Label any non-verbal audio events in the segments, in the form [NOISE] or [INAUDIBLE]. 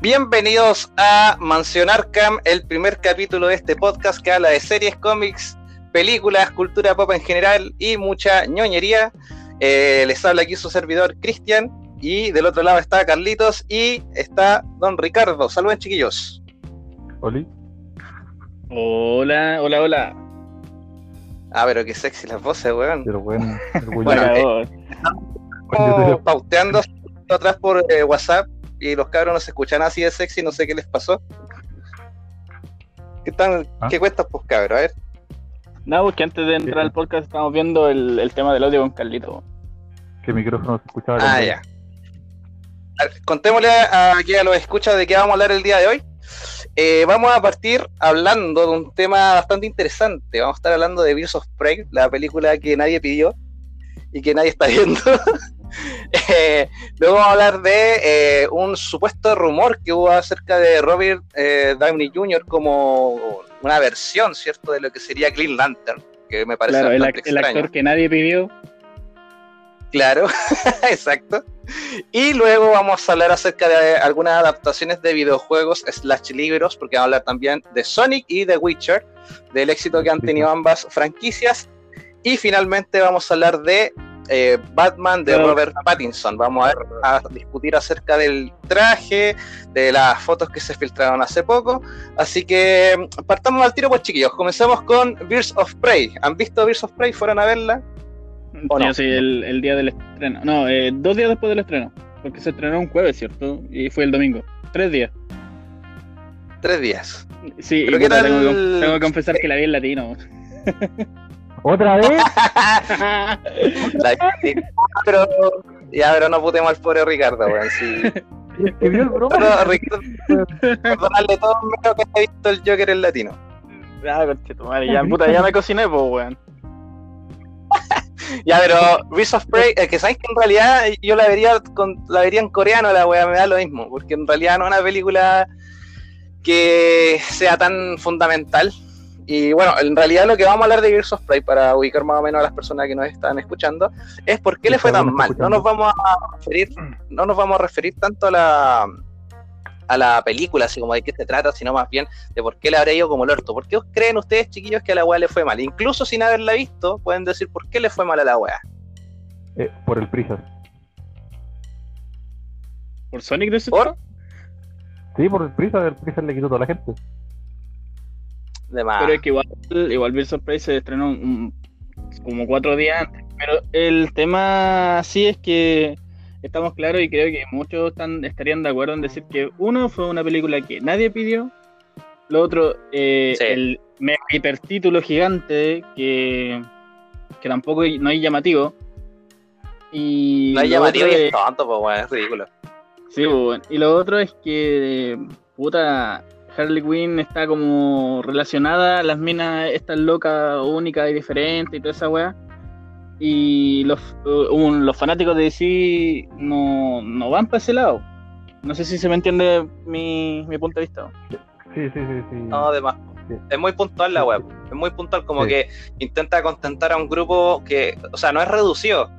Bienvenidos a Mansión Arkham, el primer capítulo de este podcast que habla de series, cómics, películas, cultura pop en general y mucha ñoñería. Eh, les habla aquí su servidor Cristian y del otro lado está Carlitos y está Don Ricardo. Saluden chiquillos. Oli. Hola, hola, hola. Ah, pero qué sexy las voces, weón. Pero bueno, Bueno, eh, estamos pauteando atrás por eh, WhatsApp y los cabros no se escuchan así de sexy, no sé qué les pasó. ¿Qué, tan, ¿Ah? ¿qué cuentas, pues, cabros? A ver. No, porque antes de entrar al podcast estamos viendo el, el tema del audio con Carlito. que el micrófono se escuchaba. Ah, ya. A ver, contémosle a, aquí a los escuchas de qué vamos a hablar el día de hoy. Eh, vamos a partir hablando de un tema bastante interesante. Vamos a estar hablando de Birds of Prey, la película que nadie pidió y que nadie está viendo. [LAUGHS] [LAUGHS] Eh, luego vamos a hablar de eh, un supuesto rumor que hubo acerca de Robert eh, Downey Jr. como una versión, ¿cierto?, de lo que sería Green Lantern, que me parece Claro, el, actor que nadie pidió. Claro, [LAUGHS] exacto. Y luego vamos a hablar acerca de algunas adaptaciones de videojuegos slash libros, porque vamos a hablar también de Sonic y de Witcher, del éxito que han tenido ambas franquicias. Y finalmente vamos a hablar de eh, Batman de Claro. Robert Pattinson. Vamos a, ver, a discutir acerca del traje, de las fotos que se filtraron hace poco. Así que partamos al tiro, pues chiquillos. Comencemos con Birds of Prey. ¿Han visto Birds of Prey? ¿Fueron a verla? ¿O no? Sí, el, el día del estreno. No, eh, dos días después del estreno. Porque se estrenó un jueves, ¿cierto? Y fue el domingo. Tres días. Tres días. Sí, y ¿qué puta, tal? tengo, que, tengo que confesar que la vi en latino. [LAUGHS] ¿Otra vez? [LAUGHS] La- sí. pero ya, pero no putemos al pobre Ricardo, weón. Sí. ¿Que vio el broma? No, Ricardo, perdonarle todo menos que haya visto el Joker en latino. Ah, conchetumare, ya, puta, ya me cociné, pues, weón. [LAUGHS] Ya, pero Birds of Prey, es que sabes que en realidad yo la vería con, la vería en coreano, la weá me da lo mismo, porque en realidad no es una película que sea tan fundamental. Y bueno, en realidad lo que vamos a hablar de Birds of Prey, para ubicar más o menos a las personas que nos están escuchando, es por qué le fue tan mal. No nos vamos a referir, no nos vamos a referir tanto a la a la película, así como de qué se trata, sino más bien de por qué le habrá ido como el orto. ¿Por qué os creen ustedes, chiquillos, que a la weá le fue mal? Incluso sin haberla visto, pueden decir por qué le fue mal a la weá. Eh, por el Prisas. ¿Por Sonic de ¿Por? Sí, por el Prisas, el Prisas le quitó a toda la gente. De más. Pero es que igual, igual of Prey se estrenó un- como cuatro días antes. Pero el tema sí es que estamos claros y creo que muchos están, estarían de acuerdo en decir que uno fue una película que nadie pidió. Lo otro, eh, Sí. el mega hipertítulo gigante que, que tampoco no es llamativo. Y no es llamativo y es tonto, pues weón, es ridículo. Sí, pues, bueno. y lo otro es que, puta, Harley Quinn está como relacionada a las minas estas locas, únicas y diferentes y toda esa weá. Y los, uh, un- los fanáticos de DC no, no van para ese lado. No sé si se me entiende mi, mi punto de vista. Sí, sí, sí, sí. No, de más. Sí. Es muy puntual la web. Es muy puntual, como Sí. que intenta contentar a un grupo que, o sea, no es reducido,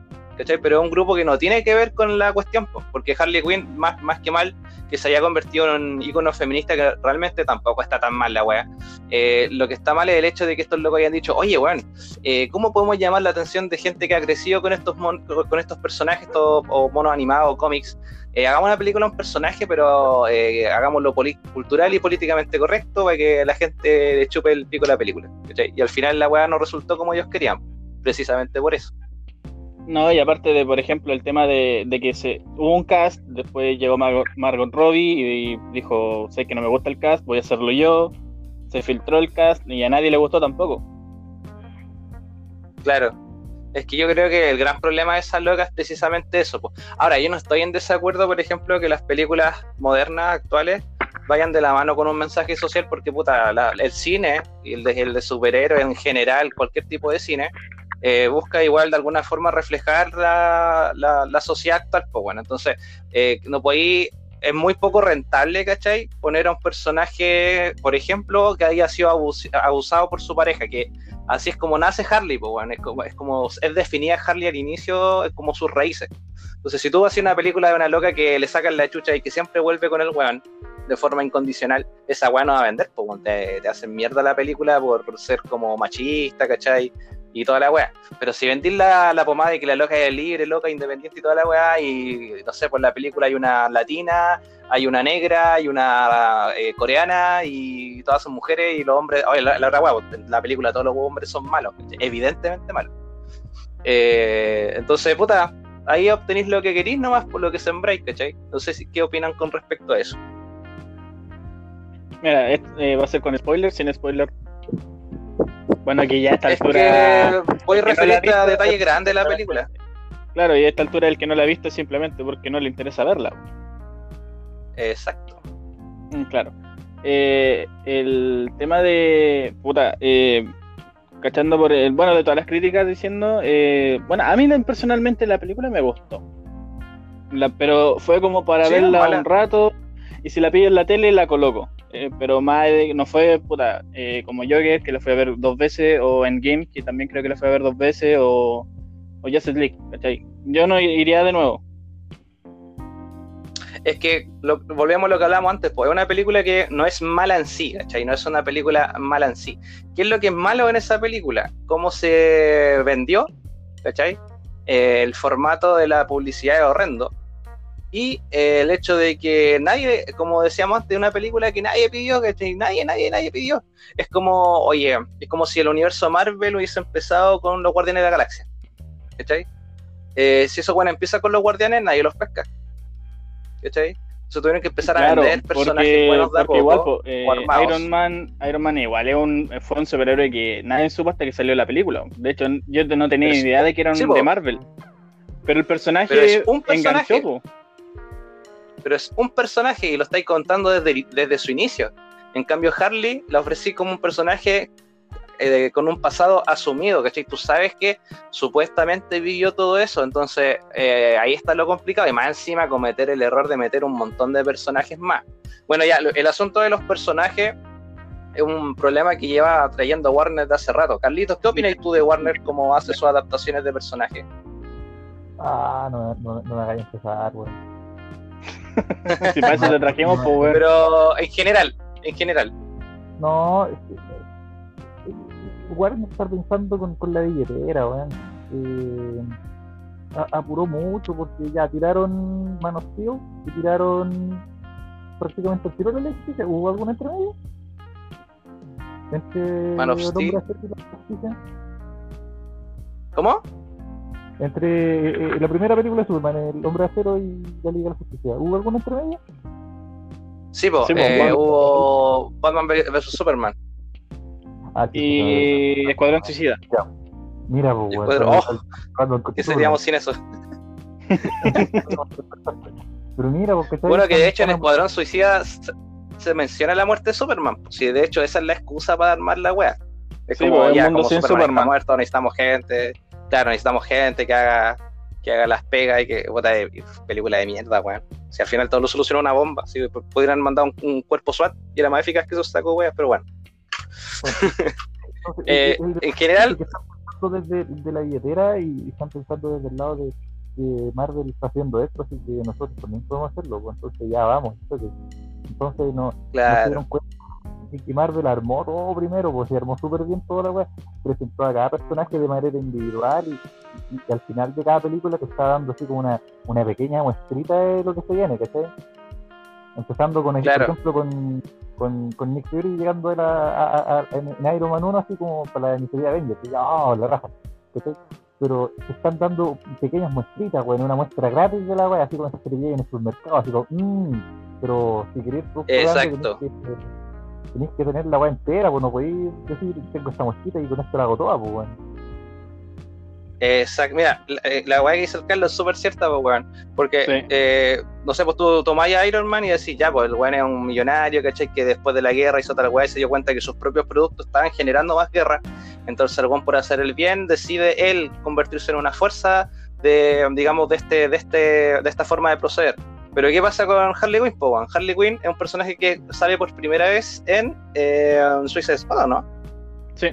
Pero es un grupo que no tiene que ver con la cuestión, po, porque Harley Quinn, más, más que mal, que se haya convertido en un icono feminista que realmente tampoco está tan mal la wea. Eh, lo que está mal es el hecho de que estos locos hayan dicho, oye, weón, eh, ¿cómo podemos llamar la atención de gente que ha crecido con estos, mon- con estos personajes estos, o monos animados o cómics? Eh, hagamos una película un personaje, pero eh, hagámoslo cultural y políticamente correcto para que la gente le chupe el pico a la película. Y al final la weá no resultó como ellos querían, precisamente por eso. No, y aparte de, por ejemplo, el tema de, de que se hubo un cast, después llegó Margot, Margot Robbie y dijo, sé que no me gusta el cast, voy a hacerlo yo. Se filtró el cast y a nadie le gustó tampoco. Claro. Es que yo creo que el gran problema de esas locas es precisamente eso. po. Ahora, yo no estoy en desacuerdo, por ejemplo, que las películas modernas, actuales, vayan de la mano con un mensaje social, porque puta, la- el cine, el de, el de superhéroes en general, cualquier tipo de cine, eh, busca igual de alguna forma reflejar la, la- la sociedad actual. Pues bueno, entonces, eh, no podéis es muy poco rentable, ¿cachai? Poner a un personaje, por ejemplo, que haya sido abus- abusado por su pareja, que así es como nace Harley, pues, bueno, es como, es como es Harley al inicio, es como sus raíces. Entonces, si tú haces una película de una loca que le sacan la chucha y que siempre vuelve con el weón, de forma incondicional, esa weá no va a vender, pues te, te hacen mierda la película por ser como machista, ¿cachai? Y toda la weá. Pero si vendís la, pomada y que la loca es libre, loca, independiente y toda la weá, y no sé, en la película hay una latina, hay una negra, hay una eh, coreana, y todas son mujeres, y los hombres, oye, la, la otra la película todos los hombres son malos, evidentemente malos. Eh, entonces, puta, ahí obtenéis lo que queréis nomás por lo que sembráis, ¿cachai? No sé si, qué opinan con respecto a eso. Mira, eh, va a ser con spoiler, sin spoiler. Bueno, aquí ya a esta Es altura. que voy que no referente a detalles grandes de la película. Claro, y a esta altura el que no la ha visto es simplemente porque no le interesa verla. Exacto. Mm, Claro. Eh, el tema de. Puta, eh, cachando por el. Bueno, de todas las críticas diciendo. eh, bueno, a mí personalmente la película me gustó. La- pero fue como para Sí, verla mala. un rato. Y si la pillo en la tele, la coloco. Eh, pero más de- no fue, puta, eh, como Joker, que la fui a ver dos veces. O en Game, que también creo que la fui a ver dos veces. O, o Justice League, ¿cachai? Yo no iría de nuevo. Es que lo- volvemos a lo que hablamos antes, pues es una película que no es mala en sí, ¿cachai? No es una película mala en sí. ¿Qué es lo que es malo en esa película? ¿Cómo se vendió? ¿Cachai? Eh, el formato de la publicidad es horrendo. Y eh, el hecho de que nadie, como decíamos antes, una película que nadie pidió, ¿cachai? Nadie, nadie, nadie pidió. Es como, oye, es como si el universo Marvel hubiese empezado con los Guardianes de la Galaxia. ¿Cachai? Eh, si eso, bueno, empieza con los Guardianes, nadie los pesca. ¿Cachai? Se tuvieron que empezar a Claro, vender personajes porque, buenos de porque poco. igual eh. Iron Man Iron Man igual es un, fue un superhéroe que nadie supo hasta que salió la película de hecho yo no tenía Pero idea de que era un sí, de Marvel pero el personaje, Pero es un personaje. enganchó po. Pero es un personaje y lo estáis contando desde, desde su inicio. En cambio, Harley la ofrecí como un personaje eh, con un pasado asumido, ¿cachai? Tú sabes que supuestamente vivió todo eso, entonces eh, ahí está lo complicado y más encima cometer el error de meter un montón de personajes más. Bueno, ya, el asunto de los personajes es un problema que lleva trayendo Warner de hace rato. Carlitos, ¿qué opinas tú de Warner cómo hace sus adaptaciones de personajes? Ah, no, no, no me hagáis empezar, weón. [LAUGHS] si para eso te trajimos pues. Pero en general, en general. No, es que, Warner está pensando con, con la billetera, weón. Eh, apuró mucho porque ya tiraron Man of Steel y tiraron prácticamente el tiro de la justicia. ¿Hubo alguna entre medio? Entre Man of Steel. ¿Cómo? Entre eh, eh, la primera película de Superman, El Hombre de Acero y la Liga de la Justicia. ¿Hubo alguna entre medio? Sí, po, Sí, po, eh, Batman. hubo Batman vs Superman. Ah, sí, y Escuadrón Suicida Mira, pues, Y weón, Escuadrón- cuando- oh, cuando- ¿Qué seríamos sin eso? [LAUGHS] Pero mira, porque Bueno, que de hecho en Escuadrón Suicida se, se menciona la muerte de Superman. pues, Sí, de hecho esa es la excusa para armar la wea. Es Sí, como, pues, ya, mundo como sin Superman, Superman. está muerto, necesitamos gente. Claro, necesitamos gente que haga que haga las pegas y que puta de película de mierda, weón. Si al final todo lo solucionó una bomba, si pudieran mandar un, un cuerpo SWAT y era más eficaz que esos sacos weas, pero bueno. [LAUGHS] Eh, en general, están pensando desde, la billetera y están pensando desde el lado de que Marvel está haciendo esto, así que nosotros también podemos hacerlo, pues, entonces ya vamos. Entonces, entonces no, no se claro, dieron cuenta que Marvel armó todo primero, pues se armó súper bien toda la web, presentó a cada personaje de manera individual y, y- y al final de cada película te está dando así como una, una pequeña muestrita de lo que se viene, ¿cachai? Empezando con, Claro. por ejemplo, con, con, con Nick Fury llegando a, a- a- a- en, Iron Man 1 así como para la iniciativa de Avengers, y ya, ¡oh, la raja! ¿cachai? Pero te están dando pequeñas muestritas, güey, una muestra gratis de la web, así como te pillan en el supermercado, así como, mmm, pero si querés Exacto. que, tenés que tener la web entera, pues no podéis decir, tengo esta muestrita y con esto la hago toda, pues, bueno. Exacto, mira, la, eh, la weá que dice el Carlos es súper cierta, pues, weón. Porque, Sí. eh, no sé, pues tú tomás a Iron Man y decís, ya, pues el weón es un millonario, ¿cachai? Que después de la guerra hizo tal weá y se dio cuenta que sus propios productos estaban generando más guerra. Entonces el weón, por hacer el bien, decide él convertirse en una fuerza de, digamos, de, este, de, este, de esta forma de proceder. Pero ¿qué pasa con Harley Quinn, weón? Harley Quinn es un personaje que sale por primera vez en eh, Suicide Squad, ¿no? sí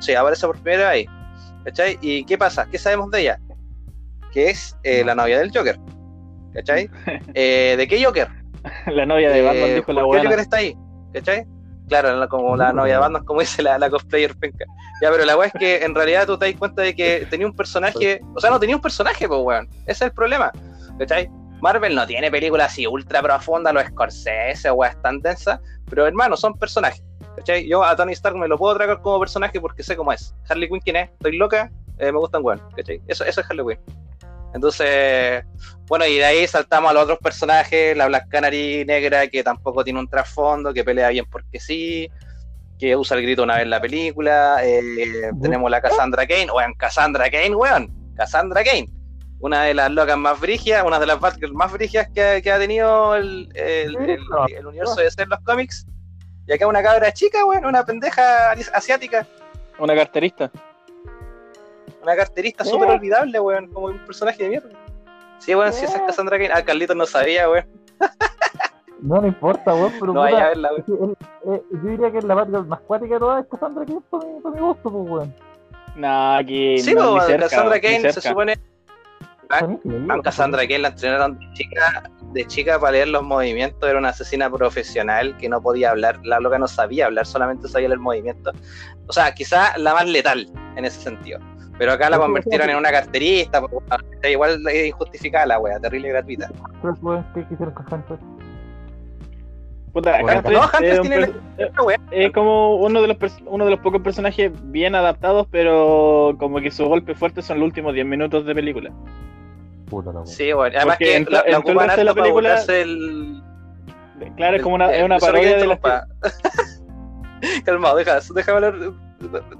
Sí, aparece por primera vez ahí. ¿Cachai? ¿Y qué pasa? ¿Qué sabemos de ella? Que es eh, la novia del Joker. ¿Cachai? [LAUGHS] Eh, ¿De qué Joker? [LAUGHS] La novia de Batman Eh, dijo la ¿por qué. Joker está ahí? ¿Cachai? Claro, la- como la novia de Batman, como dice la, la cosplayer penca. Ya, pero la weá es que en realidad tú te das cuenta de que tenía un personaje. O sea, no tenía un personaje, pues weón. Ese es el problema. ¿Cachai? Marvel no tiene películas así ultra profundas, los Scorsese, weas tan densas, pero hermano, son personajes. ¿Cachai? Yo a Tony Stark me lo puedo tragar como personaje porque sé cómo es. Harley Quinn, ¿quién es? Estoy loca, eh, me gustan weón. Eso, eso es Harley Quinn. Entonces, bueno, y de ahí saltamos a los otros personajes, la Black Canary negra, que tampoco tiene un trasfondo, que pelea bien porque sí, que usa el grito una vez en la película. eh, tenemos la Cassandra Kane, weón, Cassandra Kane, weón, Cassandra Kane. Una de las locas más brigias, una de las Batgirls más brigias que, ha- que ha tenido el, el- el- el universo de ser los cómics. Y acá una cabra chica, weón, una pendeja asiática, Una carterista. una carterista súper olvidable, weón, como un personaje de mierda. Sí, weón, si esa es Cassandra Kane. Ah, Carlitos no sabía, weón. [LAUGHS] No le importa, weón, pero No puta, vaya a verla, weón. eh, yo diría que es la Batgirl más cuática de todas, es Cassandra Kane por mi, por mi gusto, pues, weón. No, aquí. Sí, no, pues, ni cerca, Cassandra ni Kane se cerca. supone. Ah, Cassandra Kane la entrenaron de chica, de chica para leer los movimientos, era una asesina profesional que no podía hablar, la loca no sabía hablar, solamente sabía leer movimientos. O sea, quizá la más letal en ese sentido. Pero acá la convirtieron en una carterista, pues, igual injustificada la wea, terrible y gratuita. Puta, Bueno, Huntress no, Huntress es, tiene es como uno de, los uno de los pocos personajes bien adaptados, pero como que sus golpes fuertes son los últimos 10 minutos de película. Puta la weón. Sí, bueno, además Porque que en la, en la la película- el, Claro, es como una, el- es una parodia de la. [LAUGHS] Calmado, deja, déjame hablar.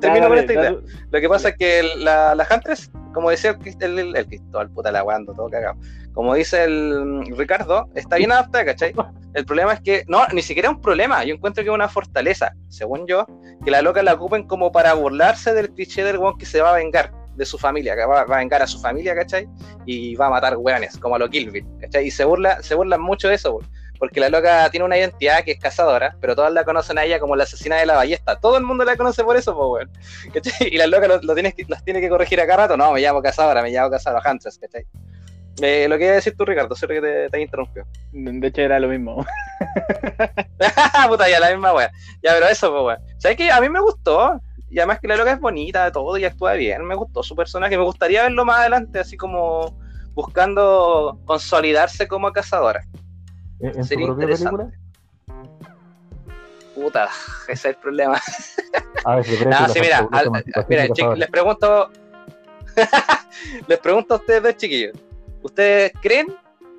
Termino con esta idea. Lo que pasa es que la, la Huntress, como decía el, el, el, Cristóbal, puta la guando, todo cagado. Como dice el mm, Ricardo, está bien adaptada, ¿cachai? El problema es que, no, ni siquiera es un problema. Yo encuentro que es una fortaleza, según yo, que la loca la ocupen como para burlarse del cliché del weón que se va a vengar de su familia, que va, va a vengar a su familia, ¿cachai? Y va a matar weones, como a lo Kill Bill, ¿cachai? Y se burla, se burlan mucho de eso. Porque la loca tiene una identidad que es cazadora, pero todas la conocen a ella como la asesina de la ballesta. Todo el mundo la conoce por eso, pues. Y la loca lo, lo tienes que, las tiene que corregir acá rato. No, me llamo cazadora, me llamo cazadora Huntress, ¿cachai? Eh, lo que iba a decir tú, Ricardo, sé que te, te interrumpió. De hecho, era lo mismo. [LAUGHS] [LAUGHS] Puta, ya la misma wea. Ya, pero eso, pues, weón. ¿Sabes qué? A mí me gustó. Y además que la loca es bonita, todo y actúa bien. Me gustó su personaje. Me gustaría verlo más adelante, así como buscando consolidarse como cazadora. ¿En, propia película? Puta, ese es el problema. A ver, parece No, que sí, mira, al- mira, les pregunto. [LAUGHS] les pregunto a ustedes dos chiquillos. ¿Ustedes creen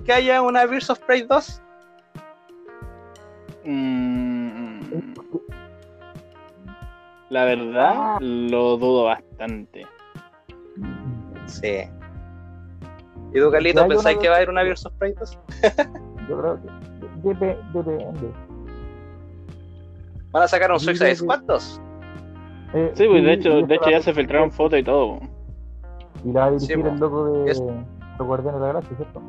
que haya una Birds of Prey 2? Mm, La verdad, lo dudo bastante. Sí. ¿Y tú, una pensáis que va a haber una Birds of Prey 2? [LAUGHS] Yo creo que dep- depende. ¿Van a sacar un Suicide. Squad 2? Eh, Sí, pues de y- hecho, y de hecho la- ya se filtraron fotos y todo. Y la va a dirigir Sí, el loco de Es- los Guardianes de la Galaxia, ¿cierto?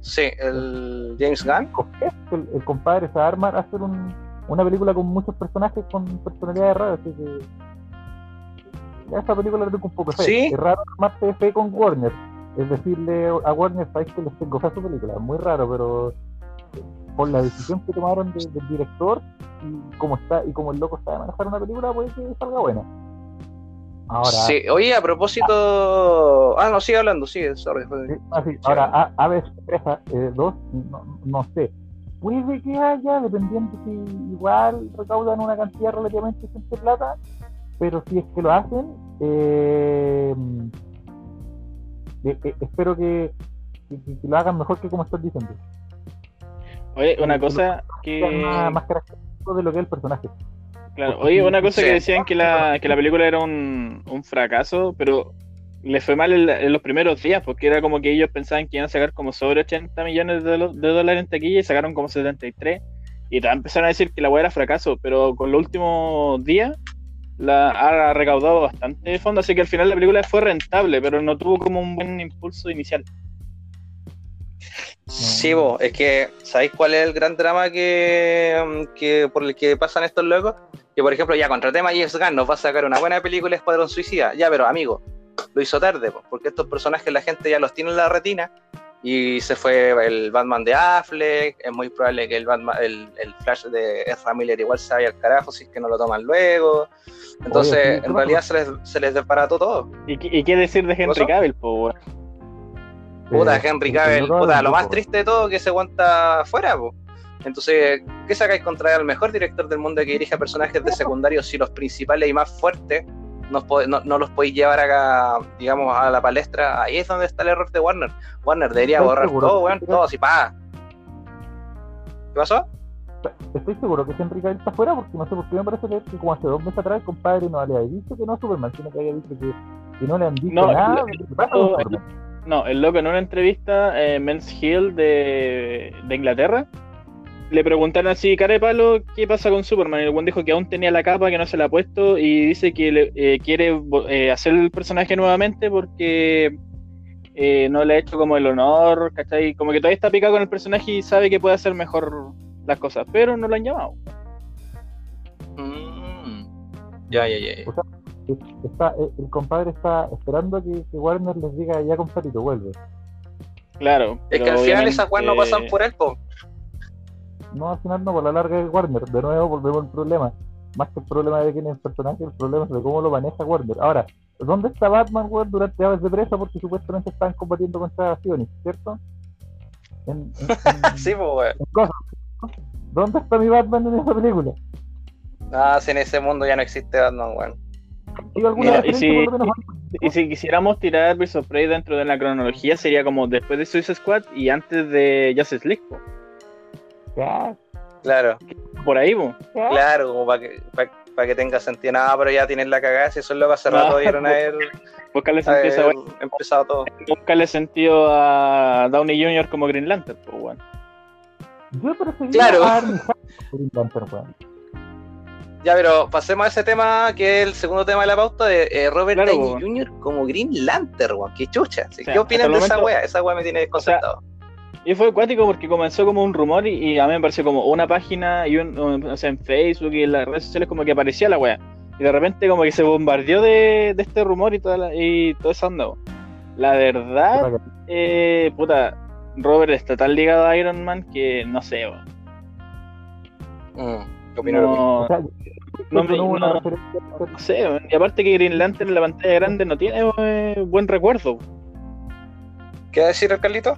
Sí, el James Gunn. El, el compadre se va a armar a hacer un, una película con muchos personajes con personalidades raras, así que. Ya esta película le tengo un poco de fe. Sí. Es raro armarse de fe con Warner. Es decirle a Warner, sabes que les tengo fe a su película. Es muy raro, pero por la decisión que tomaron de- del director y como está y como el loco sabe manejar una película, puede que salga buena. Ahora, Sí, oye, a propósito. Ah, no, sigue hablando, sigue, sorry. Sí, ah, sí. Ahora, a, Aves Presa 2, no, no sé. Puede que haya, dependiendo si igual recaudan una cantidad relativamente de plata, pero si es que lo hacen, eh, eh, eh, espero que, que- que lo hagan mejor que como estás diciendo. Oye, una Sí, cosa Que más, más característico de lo que es el personaje. Claro, oye, una cosa sí. que decían que la, que la película era un, un fracaso, pero le fue mal en, en los primeros días, porque era como que ellos pensaban que iban a sacar como sobre 80 millones de, dólares en taquilla y sacaron como 73. Y empezaron a decir que la weá era fracaso, pero con los últimos días la ha recaudado bastante fondo, así que al final la película fue rentable, pero no tuvo como un buen impulso inicial. Sí, vos, es que, ¿sabéis cuál es el gran drama que, que por el que pasan estos locos? Que, por ejemplo, ya contratemos a James Gunn, nos va a sacar una buena película Escuadrón Suicida. Ya, pero amigo, lo hizo tarde, po, porque estos personajes la gente ya los tiene en la retina y se fue el Batman de Affleck, es muy probable que el Batman, el, el Flash de Ezra Miller igual se vaya al carajo si es que no lo toman luego. Entonces, Oye, en realidad se les, se les desbarató todo. ¿Y, qué- y qué decir de Henry. Cavill, po? Puta, Eh, Henry eh, Cavill, no puta, lo más triste de todo que se aguanta afuera, po. Entonces, ¿qué sacáis contra el mejor director del mundo que dirige a personajes de secundarios si los principales y más fuertes no, po- no, no los podéis llevar acá, digamos, a la palestra? Ahí es donde está el error de Warner. Warner debería borrar seguro todo, weón, todo así, pa. ¿Qué pasó? Estoy seguro que Henry Cavill está fuera porque no sé por qué me parece leer que como hace dos meses atrás el compadre no le había dicho que no es Superman, sino que había dicho que, que no le han dicho No, nada el- el- Superman. No, el loco en una entrevista, eh, Men's Hill de, de Inglaterra, le preguntaron así, cara de palo, ¿qué pasa con Superman? Y el buen dijo que aún tenía la capa, que no se la ha puesto, y dice que le- eh, quiere eh, hacer el personaje nuevamente porque eh, no le ha hecho como el honor, ¿cachai? Como que todavía está picado con el personaje y sabe que puede hacer mejor las cosas, pero no lo han llamado. Mm. Ya, ya, ya. ya. Está, el compadre está esperando a que, que Warner les diga ya compadrito, vuelve. Claro. Es que al final esas weas no pasan por él, po. No, al final no, por la larga es Warner. De nuevo volvemos al problema. Más que el problema de quién es el personaje, el problema es de cómo lo maneja Warner. Ahora, ¿dónde está Batman, weón, durante aves de presa? Porque supuestamente estaban combatiendo contra Sionis, ¿cierto? En, [LAUGHS] Sí, po, weón. ¿Dónde está mi Batman en esa película? Ah, si en ese mundo ya no existe Batman, weón. ¿Hay alguna Mira, y si-? Y si quisiéramos tirar Birds of Prey dentro de la cronología, sería como después de Suicide Squad y antes de Justice League. Claro, Por ahí, ya. claro, como para que, pa- que tenga sentido. Nada, pero ya tienen la cagada, si eso es lo que hace rato dieron a haber, Buscarle sentido, a empezado todo. Buscarle sentido a Downey Jr. como Green Lantern, pues. Yo prefería Claro. a Green Lantern. Ya, pero pasemos a ese tema que es el segundo tema de la pauta de eh, Robert Claro, Downey. Jr. como Green Lantern, weón. Qué chucha. ¿sí? O sea, ¿Qué opinan de esa wea? Esa wea me tiene desconcertado. Y fue acuático porque comenzó como un rumor y, y a mí me pareció como una página y un, un- o sea, en Facebook y en las redes sociales como que aparecía la wea. Y de repente como que se bombardeó de, de este rumor y toda, la, y toda esa onda. weón. La verdad, eh, puta, Robert está tan ligado a Iron Man que no sé. Mm. No, no no, me- no- no sé, y aparte que Green Lantern en la pantalla grande no tiene eh, buen recuerdo. ¿Qué va a decir el Carlito?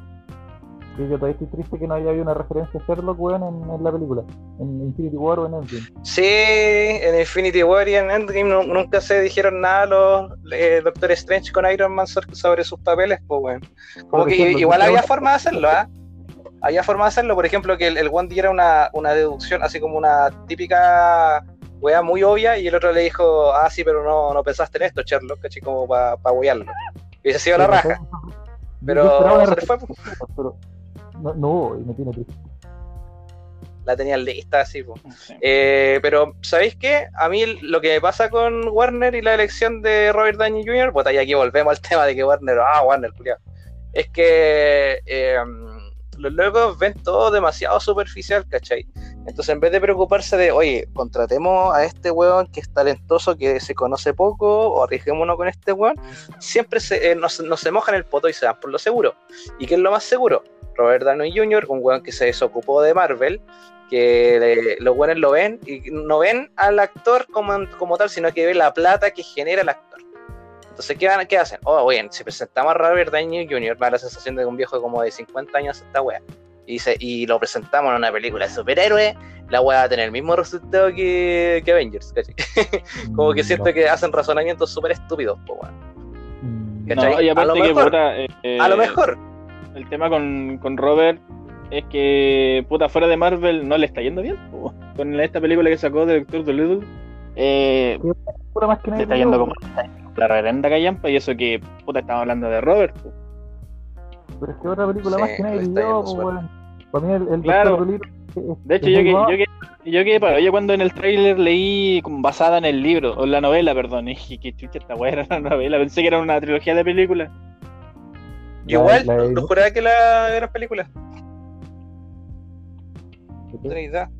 Que yo todavía estoy triste que no haya habido una referencia a Sherlock, weón, en, en la película. En Infinity War o en Endgame. Sí, en Infinity War y en Endgame nu- nunca se dijeron nada los eh, Doctor Strange con Iron Man so- sobre sus papeles, pues, weón. Como que ejemplo, igual había forma de hacerlo, ¿ah? Había forma de hacerlo, por ejemplo, que el, el one diera una, una deducción, así como una típica weá muy obvia, y el otro le dijo, ah, sí, pero no, no pensaste en esto, Sherlock, caché, como para pa wearlo. Y hubiese sido la Pero, raja, pero fue, referencia, pero no, no hubo y me tiene triste. la tenían lista, sé. Eh, pero, ¿sabéis qué? A mí lo que me pasa con Warner y la elección de Robert Downey Jr., pues y aquí volvemos al [LAUGHS] tema de que Warner, ah, Warner, culiao, es que eh, los locos ven todo demasiado superficial, ¿cachai? Entonces, en vez de preocuparse de, oye, contratemos a este weón que es talentoso, que se conoce poco, o arriesguémonos con este weón, siempre se, eh, nos, nos se mojan el poto y se dan por lo seguro. ¿Y qué es lo más seguro? Robert Downey Jr., un weón que se desocupó de Marvel, que le- los buenos lo ven y no ven al actor como, como tal, sino que ven la plata que genera el actor. Entonces, ¿qué, van, qué hacen? Oh, oye, si presentamos a Robert Downey Jr., me da la sensación de que un viejo como de 50 años esta wea. Y, se- y lo presentamos en una película de superhéroes, la wea va a tener el mismo resultado que, que Avengers, ¿cachai? [LAUGHS] Como que Mm, siento que hacen razonamientos súper estúpidos, po, weón. Mm, ¿cachai? No, y A lo que, mejor- puta, eh, A lo eh, mejor, el tema con, con Robert es que, puta, fuera de Marvel no le está yendo bien. po. Con esta película que sacó de Doctor Dolittle, eh, pura más que le está yendo como la reverenda callampa y eso que, puta, estamos hablando de Robert. po. Pero es que otra película Sí, más que pues, súper. weón. Para mí el, el Claro. Doctor Dolittle De hecho, yo que, yo que, yo que para, yo cuando en el tráiler leí como basada en el libro, o en la novela, perdón, [LAUGHS] y dije, que chucha esta weá era una novela, pensé que era una trilogía de películas. La- igual, la- lo juraba que la era película. Idea.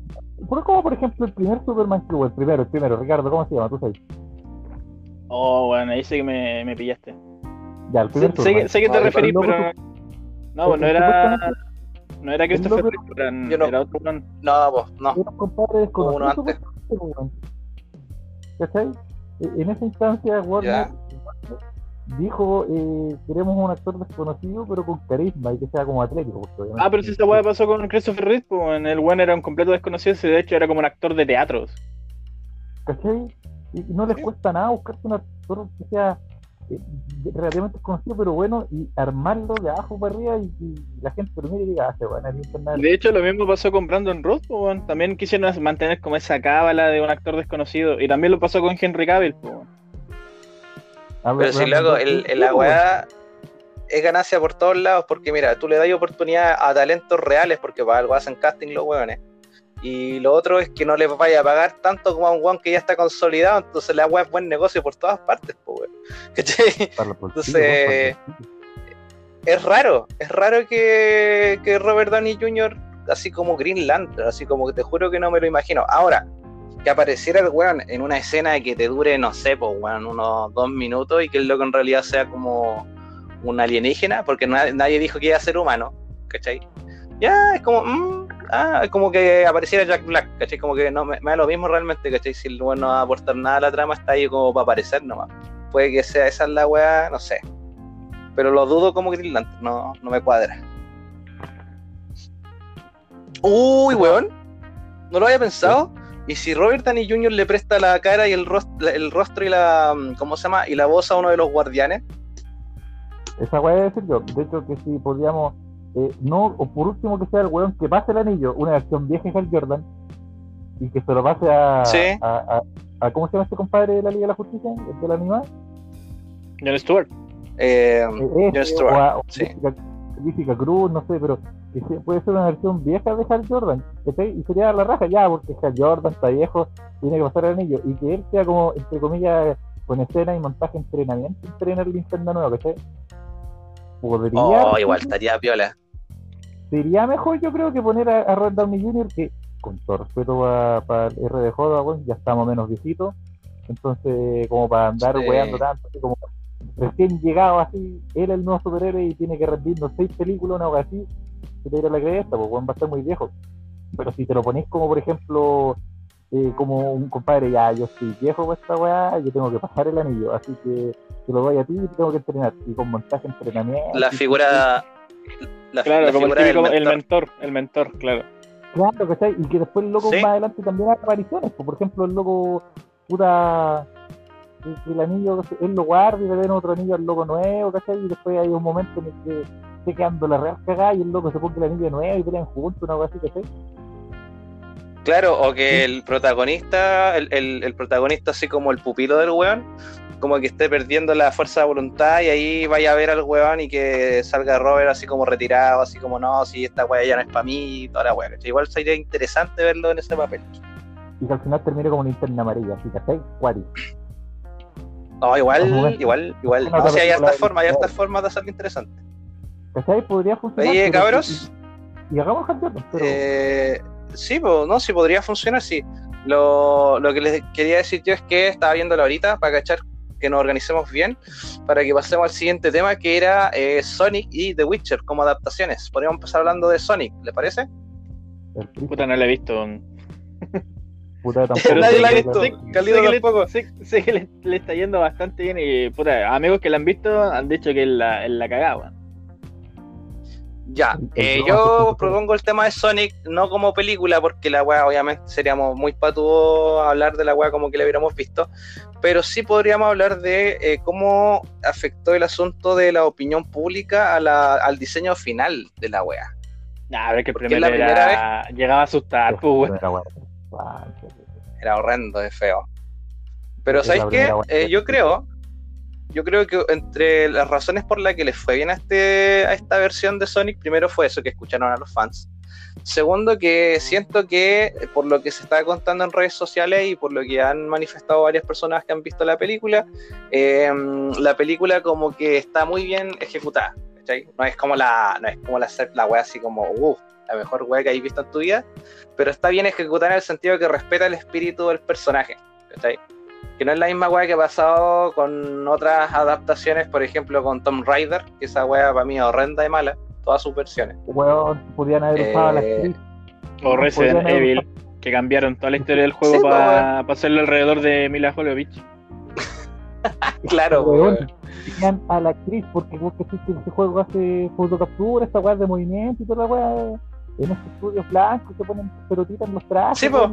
Pero como por ejemplo el primer Superman que hubo, el primero, el primero, Ricardo, ¿cómo se llama? Tú sabes. Oh, bueno, ahí sí que me, me pillaste. Ya, el Sé, primer sé Superman. que, sé que te Ah, referís, pero pero luego No, pues no era. No era Christopher Reeve, Yo no- era otro. No, pues, no. era un compadre desconocido. uno antes. pues. ¿Cachai? E- En esa instancia, Warner dijo: eh, Queremos un actor desconocido, pero con carisma y que sea como atlético. Ah, pero si esa weá pasó con Christopher Reeve, pues en el weón era un completo desconocido, de hecho era como un actor de teatros. ¿Cachai? Y, no les cuesta nada buscarse un actor que sea eh, relativamente desconocido, pero bueno, y armarlo de abajo para arriba y, y la gente lo y diga, ah, se van a internet. De hecho, lo mismo pasó con Brandon Roth, pues. También quisieron mantener como esa cábala de un actor desconocido. Y también lo pasó con Henry Cavill, pues, Ah, Pero si luego, el, el- la weá es ganancia por todos lados, porque mira, tú le das oportunidad a talentos reales, porque para algo hacen casting los weones. Y lo otro es que no les vaya a pagar tanto como a un weón que ya está consolidado, entonces la weá es buen negocio por todas partes, pues. [LAUGHS] ¿Cachai? Entonces, es raro, es raro que, que Robert Downey Jr., así como Green Lantern, así como que te juro que no me lo imagino. Ahora, que apareciera el weón en una escena que te dure, no sé, pues weón, unos dos minutos y que el loco en realidad sea como un alienígena, porque na- nadie dijo que iba a ser humano, ¿cachai? Ya, es como, mm, ah, es como que apareciera Jack Black, ¿cachai? Como que no me, da lo mismo realmente, ¿cachai? Si el weón no va a aportar nada a la trama, está ahí como para aparecer nomás. Puede que sea esa la weá, no sé. Pero lo dudo como Green Lantern, no, no me cuadra. Uy, weón. No lo había pensado. ¿Y si Robert Downey Jr. le presta la cara y el rostro, el rostro y la. ¿Cómo se llama? Y la voz a uno de los guardianes? Esa weá debe ser yo. De hecho, que si podríamos, eh, no, o por último que sea el weón que pase el anillo, una versión vieja de Hal Jordan, y que se lo pase a, Sí. a, a- a- ¿cómo se llama este compadre de la Liga de la Justicia? ¿El de la animada? John Stewart. Eh, Eh, ese, Jon Stewart, o a- o sí. Jessica, Cruz, no sé, pero que puede ser una versión vieja de Hal Jordan. Y sería la raja ya, porque Hal Jordan está viejo, tiene que pasar el anillo, y que él sea como, entre comillas, con escena y montaje, entrenamiento, entrenar el linterna nuevo, ¿cachai? Podría oh, igual estaría piola. sería mejor yo creo que poner a, a Robert Downey Jr. que con todo respeto para el R de Joda, weón, ya estamos menos viejito entonces como para andar Sí. weando tanto así como recién llegado así él es el nuevo superhéroe y tiene que rendirnos seis películas una cosa así se te irá la cresta pues weón va a estar muy viejo pero si te lo ponés como por ejemplo eh, como un compadre ya yo estoy viejo con esta weá yo tengo que pasar el anillo así que te lo doy a ti y tengo que entrenar y con montaje entrenamiento La figura. La, Claro, la como el del típico, el mentor. mentor, el mentor, claro. Claro, ¿cachai? Y que después el loco Sí. más adelante también haga apariciones. pues, Por ejemplo, el loco, puta, que- que el anillo, él lo guarda y le den otro anillo al loco nuevo, ¿cachai? Y después hay un momento en el que esté quedando la real cagada y el loco se ponga el anillo nuevo y pelean juntos, una cosa así, ¿cachai? Claro, o que el protagonista, el, el- el protagonista así como el pupilo del weón, como que esté perdiendo la fuerza de voluntad y ahí vaya a ver al weón y que salga Robert así como retirado, así como no, si esta weá ya no es para mí y toda la weá. Igual sería interesante verlo en ese papel. Y que al final termine como linterna amarilla, así, ¿cachai? Cuari. No, igual, igual, igual. No, si hay hartas formas, hay hartas formas de hacerlo interesante. ¿Cachai? Podría funcionar. Oye, cabros. Y, y hagamos campeones, pero. Eh, sí, pues, no, sí podría funcionar, sí. Lo, lo que les quería decir yo es que estaba viéndolo ahorita para cachar que nos organicemos bien, para que pasemos al siguiente tema que era eh, Sonic y The Witcher como adaptaciones. Podríamos empezar hablando de Sonic, ¿le parece? Puta, no la he visto. [LAUGHS] puta, tampoco- Nadie sé la ha que- visto. sé- Calido sé que le- tampoco. sé- sé que le, le está yendo bastante bien y, puta, amigos que la han visto han dicho que es la, la cagada, weón. Ya, eh, yo propongo el tema de Sonic no como película, porque la weá obviamente seríamos muy patuos hablar de la weá como que la hubiéramos visto, pero sí podríamos hablar de eh, cómo afectó el asunto de la opinión pública a la- al diseño final de la weá. Nah, a ver que primero la primera era- llegaba a asustar, pues. Ah. Era horrendo, es feo. Pero ¿sabéis qué? Eh, yo creo, yo creo que entre las razones por las que les fue bien a, este, a esta versión de Sonic, primero fue eso, que escucharon a los fans. Segundo, que siento que eh, por lo que se está contando en redes sociales y por lo que han manifestado varias personas que han visto la película, eh, la película como que está muy bien ejecutada. ¿Cachai? No es como la, no es como la, la wea así como, uff, la mejor wea que hayas visto en tu vida, pero está bien ejecutada en el sentido que respeta el espíritu del personaje. ¿cachai? Que no es la misma wea que ha pasado con otras adaptaciones, por ejemplo con Tom Raider, que esa wea para mí es horrenda y mala. todas sus versiones. Weón, podían haber usado a la Eh, actriz. O Resident Evil, que cambiaron toda la historia del juego Sí, pues, para hacerlo alrededor de Mila Jovovich. [LAUGHS] Claro, Weón, weón. Tenían a la actriz, porque vos que que ese juego hace fotocaptura, esta weá de movimiento y toda la weá. En estos estudios blancos se ponen pelotitas en los trajes. Sí, po.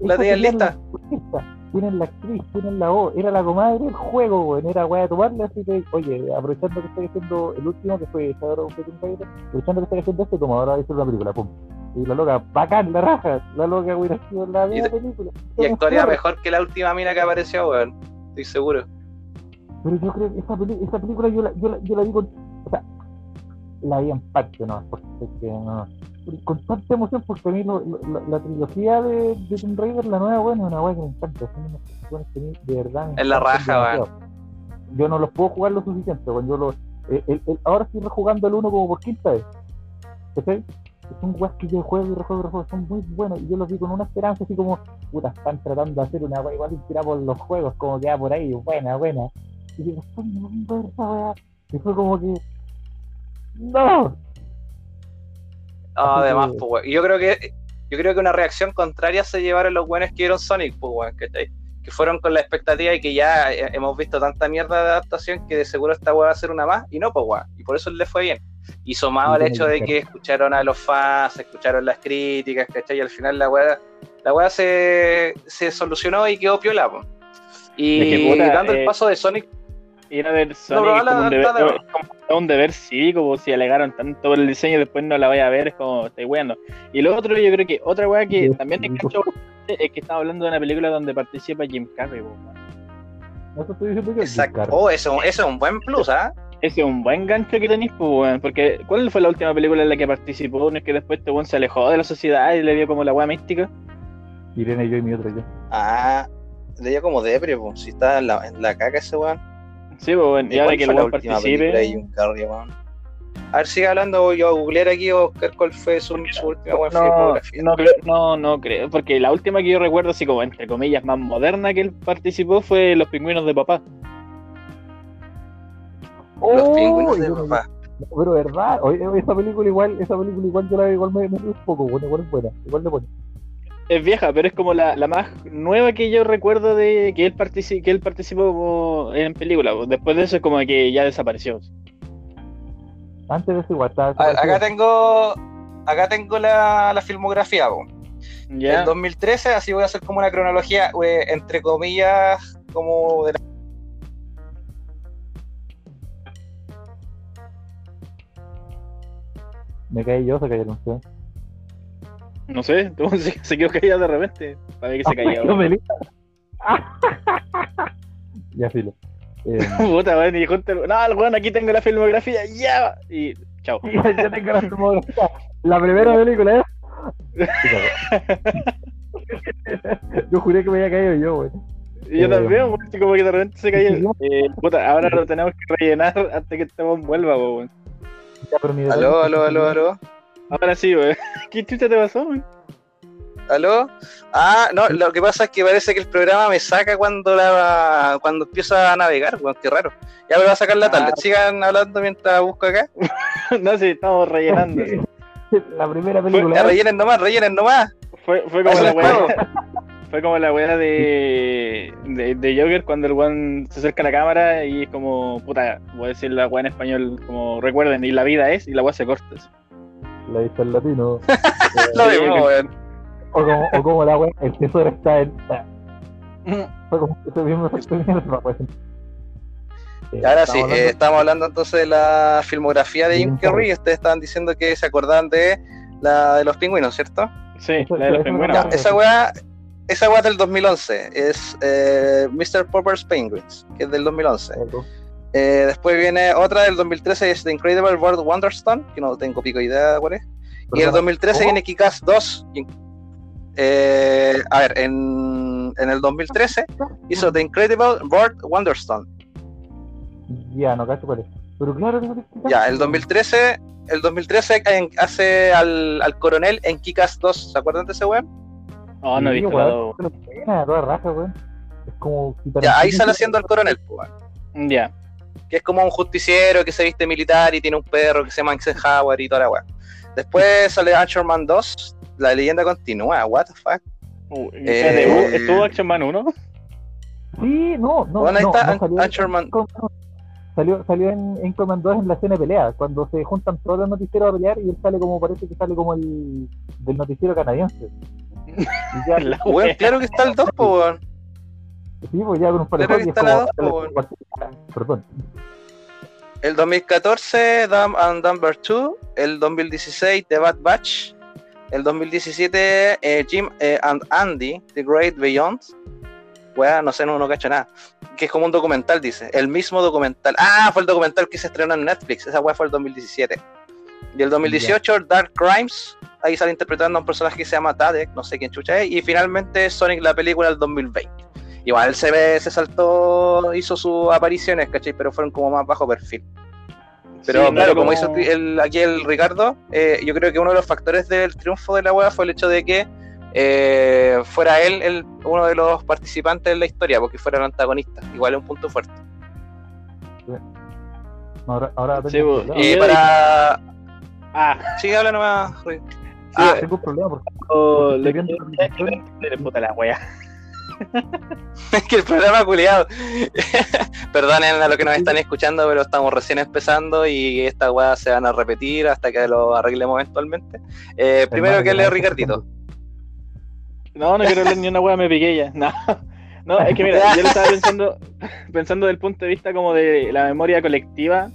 La tenían lista. la Tienen la actriz, tienen la voz, era la comadre del juego, weón, era weá de tomarle, así que, oye, aprovechando que estoy haciendo el último, que fue Shadow of the aprovechando que estoy haciendo este, toma, ahora hacer una película, pum. Y la loca, bacán, la raja, la loca hubiera sido la media película. Y actuaría mejor que la última mina que apareció, weón. Estoy seguro. Pero yo creo que esa, peli- esa película yo la, yo, la, yo la vi con. O sea, la vi en parte, ¿no? Porque no. Con tanta emoción, porque a mí lo- lo- la, la trilogía de, de Tomb Raider, la nueva, bueno, es una weá que me encanta. Son que mí, de verdad. Es la raja, weón. Yo no los puedo jugar lo suficiente, cuando yo los. el- el- el- ahora estoy rejugando el uno como por quinta vez. ¿Cachai? Son weas que yo juego y rejuego y rejuego, son muy buenos. Y yo los vi con una esperanza así como, puta, están tratando de hacer una wea igual inspirada por los juegos, como queda por ahí, buena, buena. Y no esa fue como que. ¡No! Ah, Así además, pues, weón. Yo creo que yo creo que una reacción contraria se llevaron los buenos que vieron Sonic, pues, weón, ¿cachai? Que fueron con la expectativa y que ya eh, hemos visto tanta mierda de adaptación que de seguro esta weá va a ser una más, y no, pues, weón. Y por eso le fue bien. Y sumado al hecho de que escucharon a los fans, escucharon las críticas, ¿cachai? Y al final la weá, la weá se, se solucionó y quedó piola, pues. Y puta, dando el eh, paso de Sonic, Ir a ver Sonic pero es como un deber, es como un deber cívico, si alegaron tanto por el diseño y después no la vaya a ver, es como, estoy weando. Y lo otro, yo creo que otra weá que Sí, también enganchó bastante es que estamos hablando de una película donde participa Jim Carrey, exacto. Oh, eso, eso es un buen plus, ¿ah? Ese es un buen gancho que tenéis, pues, weón. Porque, ¿cuál fue la última película en la que participó? ¿No es que después este weón se alejó de la sociedad y le vio como la weá mística? Irene, yo y mi otro yo. Ah, le dio como depre, pues, si está en la, en la caca ese weón. Sí, pues, weón. Y ahora ¿Cuál que el weón participe. Jim Carrey, weón? A ver, sigue hablando, voy yo a googlear aquí o buscar cuál fue su, su última weón, No, filmografía. no, creo, no, no creo, porque la última que yo recuerdo, así como entre comillas, más moderna que él participó fue Los Pingüinos de Papá. Los ¡Oh! pingüinos de papá. Pero verdad, oye, esa película igual, esa película igual yo la veo igual me, me un poco, bueno, igual es buena, igual le pone. Es vieja, pero es como la, la más nueva que yo recuerdo de que él, partici- que él participó como en película. Después de eso es como que ya desapareció. Antes de eso igual estaba. Acá tengo, acá tengo la, la filmografía. Del 2013, así voy a hacer como una cronología, eh, entre comillas, como de la... Me caí yo, se cayeron ustedes. No sé, [LAUGHS] tú se, se quedó callado de repente. Para ver que se. No, Melissa. [LAUGHS] ya, filo. Eh, [LAUGHS] Puta, weón, y junto, no, el weón, aquí tengo la filmografía, ya. Y chao. ya, tengo la filmografía. La primera película es. yo juré que me había caído yo, güey. Y yo Eh, también, así como que de repente se cayó. Eh, puta, ahora lo tenemos que rellenar antes que este vuelva, de Aló, aló, aló, aló. Ahora sí, weón. [LAUGHS] ¿Qué chucha te pasó, weón? ¿Aló? Ah, no, lo que pasa es que parece que el programa me saca cuando la cuando empieza a navegar, weón, qué raro. Ya me va a sacar la Ah. tablet. Sigan hablando mientras busco acá. [LAUGHS] no sé, estamos rellenando. La primera película Ya es. rellenen nomás, rellenen nomás. Fue, fue como la weá. [LAUGHS] Fue como la weá de, de, de Joker cuando el weón se acerca a la cámara y es como, puta, voy a decir la weá en español, como recuerden, y la vida es, y la weá se corta. así. La dice el latino. [LAUGHS] Lo Sí, mismo, weón. o, como, o como la wea, el tesoro está en. Fue como ese mismo efecto de mierda, pues. Eh, ahora sí, estamos eh, hablando- estamos hablando entonces de la filmografía de Jim Carrey. Ustedes estaban diciendo que se acordaban de la de los pingüinos, ¿cierto? Sí, la de los pingüinos. Ya, esa weá, esa weá del 2011 es eh, Mr. Popper's Penguins, que es del 2011. Eh, después viene otra del 2013, es The Incredible World Wonderstone, que no tengo pico idea de cuál es. Y el 2013 ¿Cómo? viene Kick-Ass 2. y- eh, a ver, en, en el 2013 hizo The Incredible World Wonderstone. Ya, no cacho cuál es. Pero claro que no. Ya, el 2013, el 2013 en- hace al, al coronel en Kick-Ass 2. ¿Se acuerdan de ese weón? Oh, no he Sí, visto weón, la toda raja, weón. Es como. Ya, ahí sale haciendo al coronel. pues, weón. Ya. Que es como un justiciero que se viste militar y tiene un perro que se llama Eisenhower y toda la weá. Después sale Action Man 2, la leyenda continúa, what the fuck. Uh, Eh, ¿estuvo- ¿Estuvo Action Man 1? Sí, no, no. Bueno, ahí no, está no salió, Action Man. salió, salió en, en Command 2 en la escena de pelea, cuando se juntan todos los noticieros a pelear y él sale como, parece que sale como el del noticiero canadiense. Y ya, La Weón, wea. claro que está el 2, po, weón. Sí, pues ya con un par de Claro que juegos y es está la como- dos, po, Perdón. El 2014, Dumb and Dumber 2. El 2016, The Bad Batch. El 2017, eh, Jim eh, and Andy, The Great Beyond. Weá, no sé, no, no cacho nada. Que es como un documental, dice. El mismo documental. Ah, fue el documental que se estrenó en Netflix. Esa weá fue el 2017. Y el 2018, Dark Crimes. Ahí sale interpretando a un personaje que se llama Tadek, no sé quién chucha es. Y finalmente Sonic la película del 2020. Igual se ve, se saltó, hizo sus apariciones, ¿cachai? Pero fueron como más bajo perfil. Pero Sí, claro, como hizo el, aquí el Ricardo, eh, yo creo que uno de los factores del triunfo de la web fue el hecho de que eh, fuera él el, uno de los participantes en la historia, porque fuera el antagonista. Igual es un punto fuerte. Ahora, ahora Sí, pues. Y para. Ah, Sí, habla nomás. Rui. Ah, Ah, tengo un problema porque o estoy lo viendo que- la transmisión. puta la wea. Es que el programa culiado. [LAUGHS] Perdonen a los que nos están escuchando, pero estamos recién empezando y estas weas se van a repetir hasta que lo arreglemos eventualmente. Eh, primero que le no, Ricardito. No, no quiero hablar ni una wea, me piqué ya. No, no es que mira, yo lo estaba pensando, pensando desde el punto de vista como de la memoria colectiva,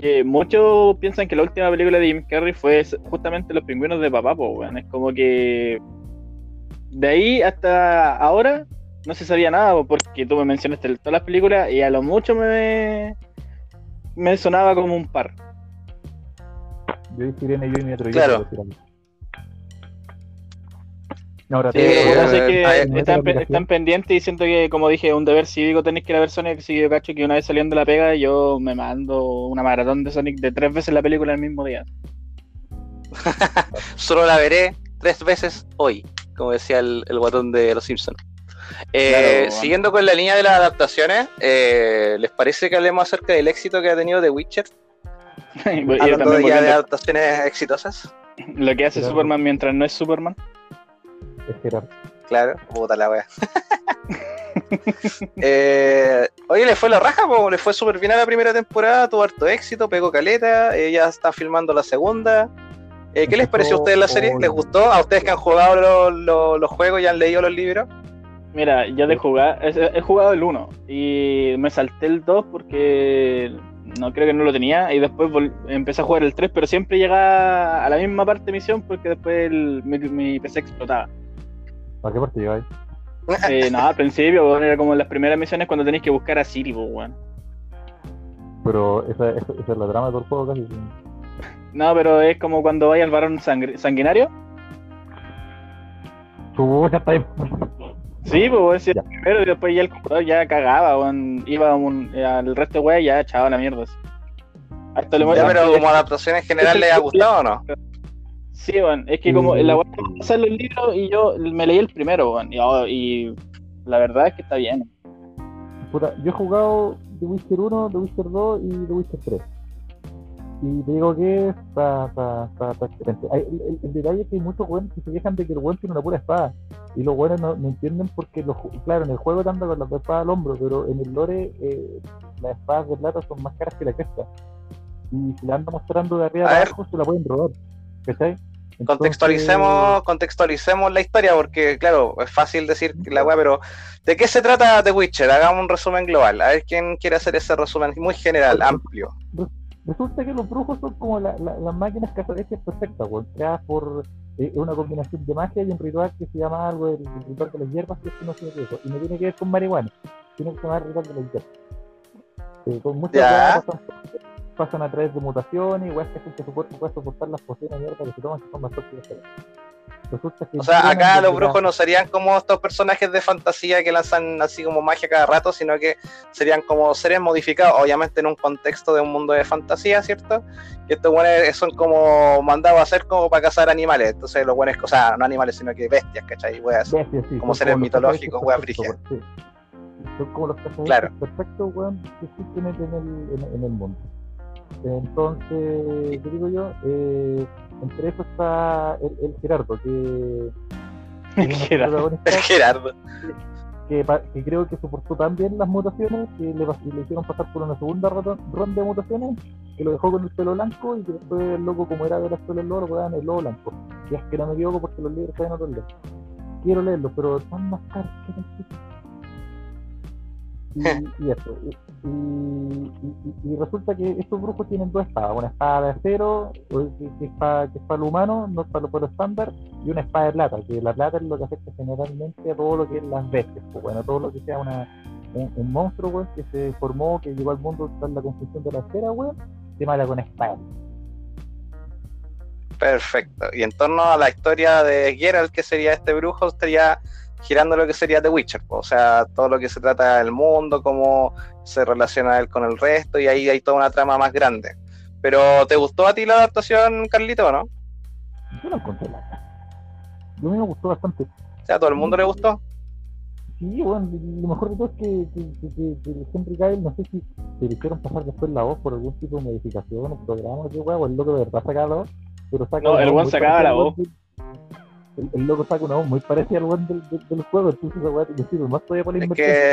que muchos piensan que la última película de Jim Carrey fue justamente Los Pingüinos de Papá, pues, weón. Es como que de ahí hasta ahora no se sabía nada, po, porque tú me mencionaste todas las películas y a lo mucho me, me sonaba como un par. Yo y Sirene, yo y Metro Claro. Ahora, Sí, que están, están pendientes y siento que, como dije, un deber cívico tenéis que ir a ver Sonic, así que yo cacho que una vez saliendo de la pega, yo me mando una maratón de Sonic de tres veces la película el mismo día. [LAUGHS] Solo la veré tres veces hoy, como decía el, el guatón de Los Simpsons. Eh, Claro, bueno. Siguiendo con la línea de las adaptaciones, eh, ¿les parece que hablemos acerca del éxito que ha tenido The Witcher? [LAUGHS] Hablando ya de adaptaciones exitosas. lo que hace Claro. Superman mientras no es Superman. es. Claro, puta la wea. [LAUGHS] eh, oye, le fue la raja, po, le fue súper bien a la primera temporada, tuvo harto éxito, pegó caleta, eh, ya está filmando la segunda. Eh, ¿Qué les pareció a ustedes la serie? ¿Les gustó? ¿A ustedes que han jugado los juegos y han leído los libros? Mira, yo de jugar, he, he jugado el 1 y me salté el 2 porque no creo que no lo tenía y después empecé a jugar el 3, pero siempre llegaba a la misma parte de misión porque después el- mi, mi PC explotaba. ¿Para qué parte llegáis? Eh, no, al principio, era como las primeras misiones cuando tenéis que buscar a Siri, pues, weón. Pero esa, esa, esa es la trama de todo el juego casi. No, pero es como cuando vaya al varón sanguinario. Chucha, está ahí. Sí, pues Ya. primero y después ya el computador ya cagaba, weón. Iba un- al resto de weas ya echaba la mierda. así. Hasta le Ya, pero como adaptación en general, ¿les ha gustado o no? Sí, weón. Es que como la wea sale el libro y yo me leí el primero, weón. Y, oh, y la verdad es que está bien. Puta, yo he jugado The Witcher 1, The Witcher 2 y The Witcher 3. Y te digo que está, está, está, está excelente. El, el- el detalle es que hay muchos buenos que se quejan de que el buen tiene una pura espada. Y los buenos no, no entienden porque, los, claro, en el juego te anda con las dos espadas al hombro, pero en el lore eh, las espadas de plata son más caras que la cresta. Y si la anda mostrando de arriba A abajo, se la pueden robar. ¿Cachai? Entonces, Contextualicemos, contextualicemos la historia, porque claro, es fácil decir que la weá, pero ¿de qué se trata The Witcher? Hagamos un resumen global. A ver quién quiere hacer ese resumen muy general, amplio. Resulta que los brujos son como la- la- las máquinas cazadores perfectas, weón, creadas por eh, una combinación de magia y un ritual que se llama algo el, el ritual de las hierbas, que es no sé qué es eso, y no tiene que ver con marihuana, tiene que se llama el ritual de las hierbas. Eh, con muchas pasan, pasan a través de mutaciones y weas que su cuerpo pueda soportar las pociones de hierba que se toman que son más tóxicas que las- Resulta que O sea, acá los brujos no serían como estos personajes de fantasía que lanzan así como magia cada rato, sino que serían como seres modificados, obviamente en un contexto de un mundo de fantasía, ¿cierto? Que estos buenos son como mandados a hacer como para cazar animales. Entonces los buenos, o sea, no animales, sino que bestias, ¿cachai? Weas bestias, sí, como seres mitológicos, weas brígidas. sí. Son como los cazadores Claro. perfectos, weón, que existen en el, en, en el mundo. Entonces, ¿qué digo yo? Eh, entre eso está el, el Gerardo, que, [LAUGHS] Gerardo. El Gerardo. que, creo que soportó tan bien las mutaciones que le, le hicieron pasar por una segunda ronda de mutaciones que lo dejó con el pelo blanco y que después el loco como era de la escuela del lobo lo ponían el lobo blanco y es que no me equivoco porque los libros todavía no los leo quiero leerlos pero están más caros que. Y, y eso y, y- resulta que estos brujos tienen dos espadas una espada de acero que, es para, que es para lo humano no para lo, para estándar y una espada de plata, que la plata es lo que afecta generalmente a todo lo que es las bestias, pues bueno, todo lo que sea una, un, monstruo, weón, que se formó, que llegó al mundo tras la construcción de la esfera, weón, se mata con espada. Perfecto. Y en torno a la historia de Geralt, que sería este brujo, estaría girando lo que sería The Witcher. O sea, todo lo que se trata del mundo, cómo se relaciona él con el resto, y ahí hay toda una trama más grande. Pero, ¿te gustó a ti la adaptación, Carlito, o no? Yo no encontré la Yo a mí me gustó bastante. O sea, ¿a todo el mundo le gustó? Sí, bueno, lo mejor de todo es que, que, que, que- Henry Cavill, no sé si se le hicieron pasar después la voz por algún tipo de modificación o programa, qué weón, o el loco de verdad sacaba la voz, pero saca No, el muy sacaba la voz. El, el loco saca una voz muy parecida al weón del, del, del juego, entonces esa weá te sirve más todavía para la Es que,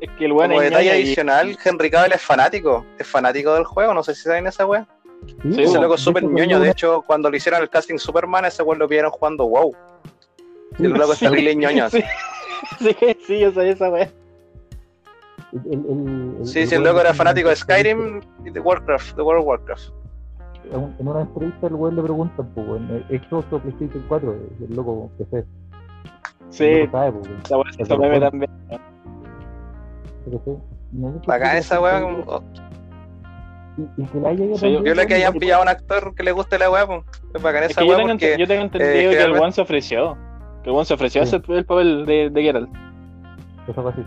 Es que el weón como es detalle y- adicional, Henry Cavill es fanático. Es fanático del juego, no sé si saben esa wea. Sí, Ese bueno, loco es de súper hecho, ñoño. cuando De hecho, cuando le hicieron el casting Superman, ese weón lo vieron jugando WoW. El loco es Sí. terrible ñoño. Sí, sí, sí, yo sabía esa weá. el- el- el- Sí, el sí, el loco era fanático de Skyrim y de Warcraft, de World of Warcraft. En una entrevista el weón le preguntan, pues, weón, Xbox o PlayStation 4, el loco que sé. Sí, sabe, pues, weón, esa weá, Pero esa meme bueno. también. que sé. Y no Bacán esa weá. como- Y, y que la haya Sí, yo Yo le que hayan weón, pillado a un actor que le guste la weá, pues. Es bacán Es esa que yo weá tengo, porque. yo tengo entendido eh, que el weón se ofreció. Que el weón se ofreció a Sí. hacer el papel de, de Geralt. Esa weá sí.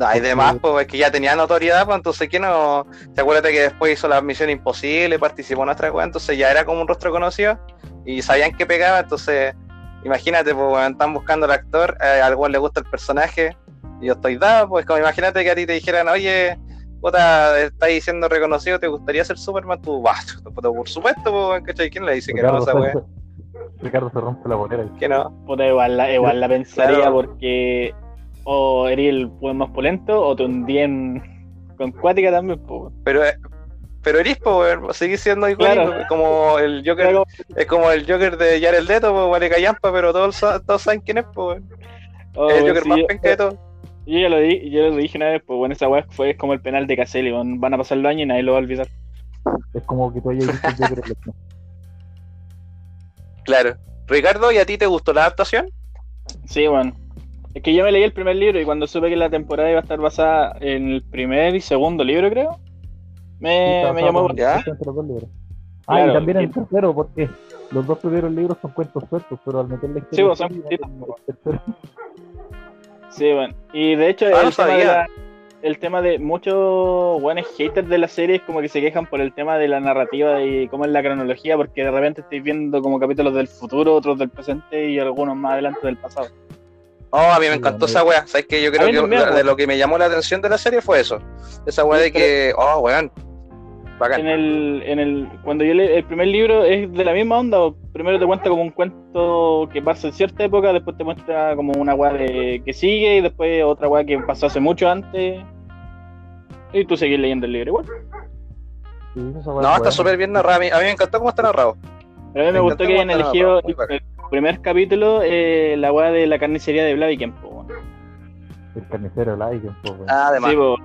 Hay de más, pues, es que ya tenía notoriedad, pues, entonces, ¿qué no? ¿Te acuerdas que después hizo la misión imposible, participó en otra weá, entonces ya era como un rostro conocido y sabían que pegaba, entonces, imagínate, pues, weón, están buscando al actor, eh, al weón le gusta el personaje, y yo estoy dado, pues, como imagínate que a ti te dijeran, oye, puta, estás siendo reconocido, ¿te gustaría ser Superman? Tú, bah, puta, por supuesto, pues, ¿cachai? ¿Quién le dice que no Ricardo, esa Ricardo se rompe la bolera. Que no. Puta, igual la, igual la pensaría Claro. porque o eres el weón más polento o te hundí en con cuática también, pues. Pero, eh, pero eres, pues, weón, seguís siendo icónico, Claro. como el Joker Pero, Es como el Joker de Jared Leto, pues vale callampa, pero todos, todos saben quién es, pues. weón. oh, Es el Joker sí, más yo, penca de todos. yo ya lo di, yo lo dije una vez, pues bueno, esa weá fue como el penal de Caselli, van a pasar los años y nadie lo va a olvidar. Es como que tú hayas visto el Joker Claro. Ricardo, ¿y a ti te gustó la adaptación? Sí, bueno. Es que yo me leí el primer libro y cuando supe que la temporada iba a estar basada en el primer y segundo libro, creo, me, llamó. ¿Ya? Ah, Claro, y también y- el tercero, porque los dos primeros libros son cuentos sueltos, pero al meter la Sí, historia. pues, son Sí, bueno. Y de hecho, Ah, el, no tema de la- el tema de muchos buenos haters de la serie es como que se quejan por el tema de la narrativa y cómo es la cronología, porque de repente estoy viendo como capítulos del futuro, otros del presente y algunos más adelante del pasado. Oh, a mí me encantó esa weá. ¿Sabes que Yo creo que de, lo que me llamó la atención de la serie fue eso. Esa weá de que, oh, weón. Bacán. En el, en el, cuando yo leí el primer libro es de la misma onda, primero te cuenta como un cuento que pasa en cierta época, después te muestra como una weá de, que sigue y después otra weá que pasó hace mucho antes. Y tú seguís leyendo el libro igual. Sí, No, es está súper bien narrado. A mí, a mí me encantó cómo está narrado. Pero a mí me Me gustó que hayan elegido el primer capítulo eh, la weá de la carnicería de Blaviken, po. El carnicero, pues, weón. Ah, además. Sí, po.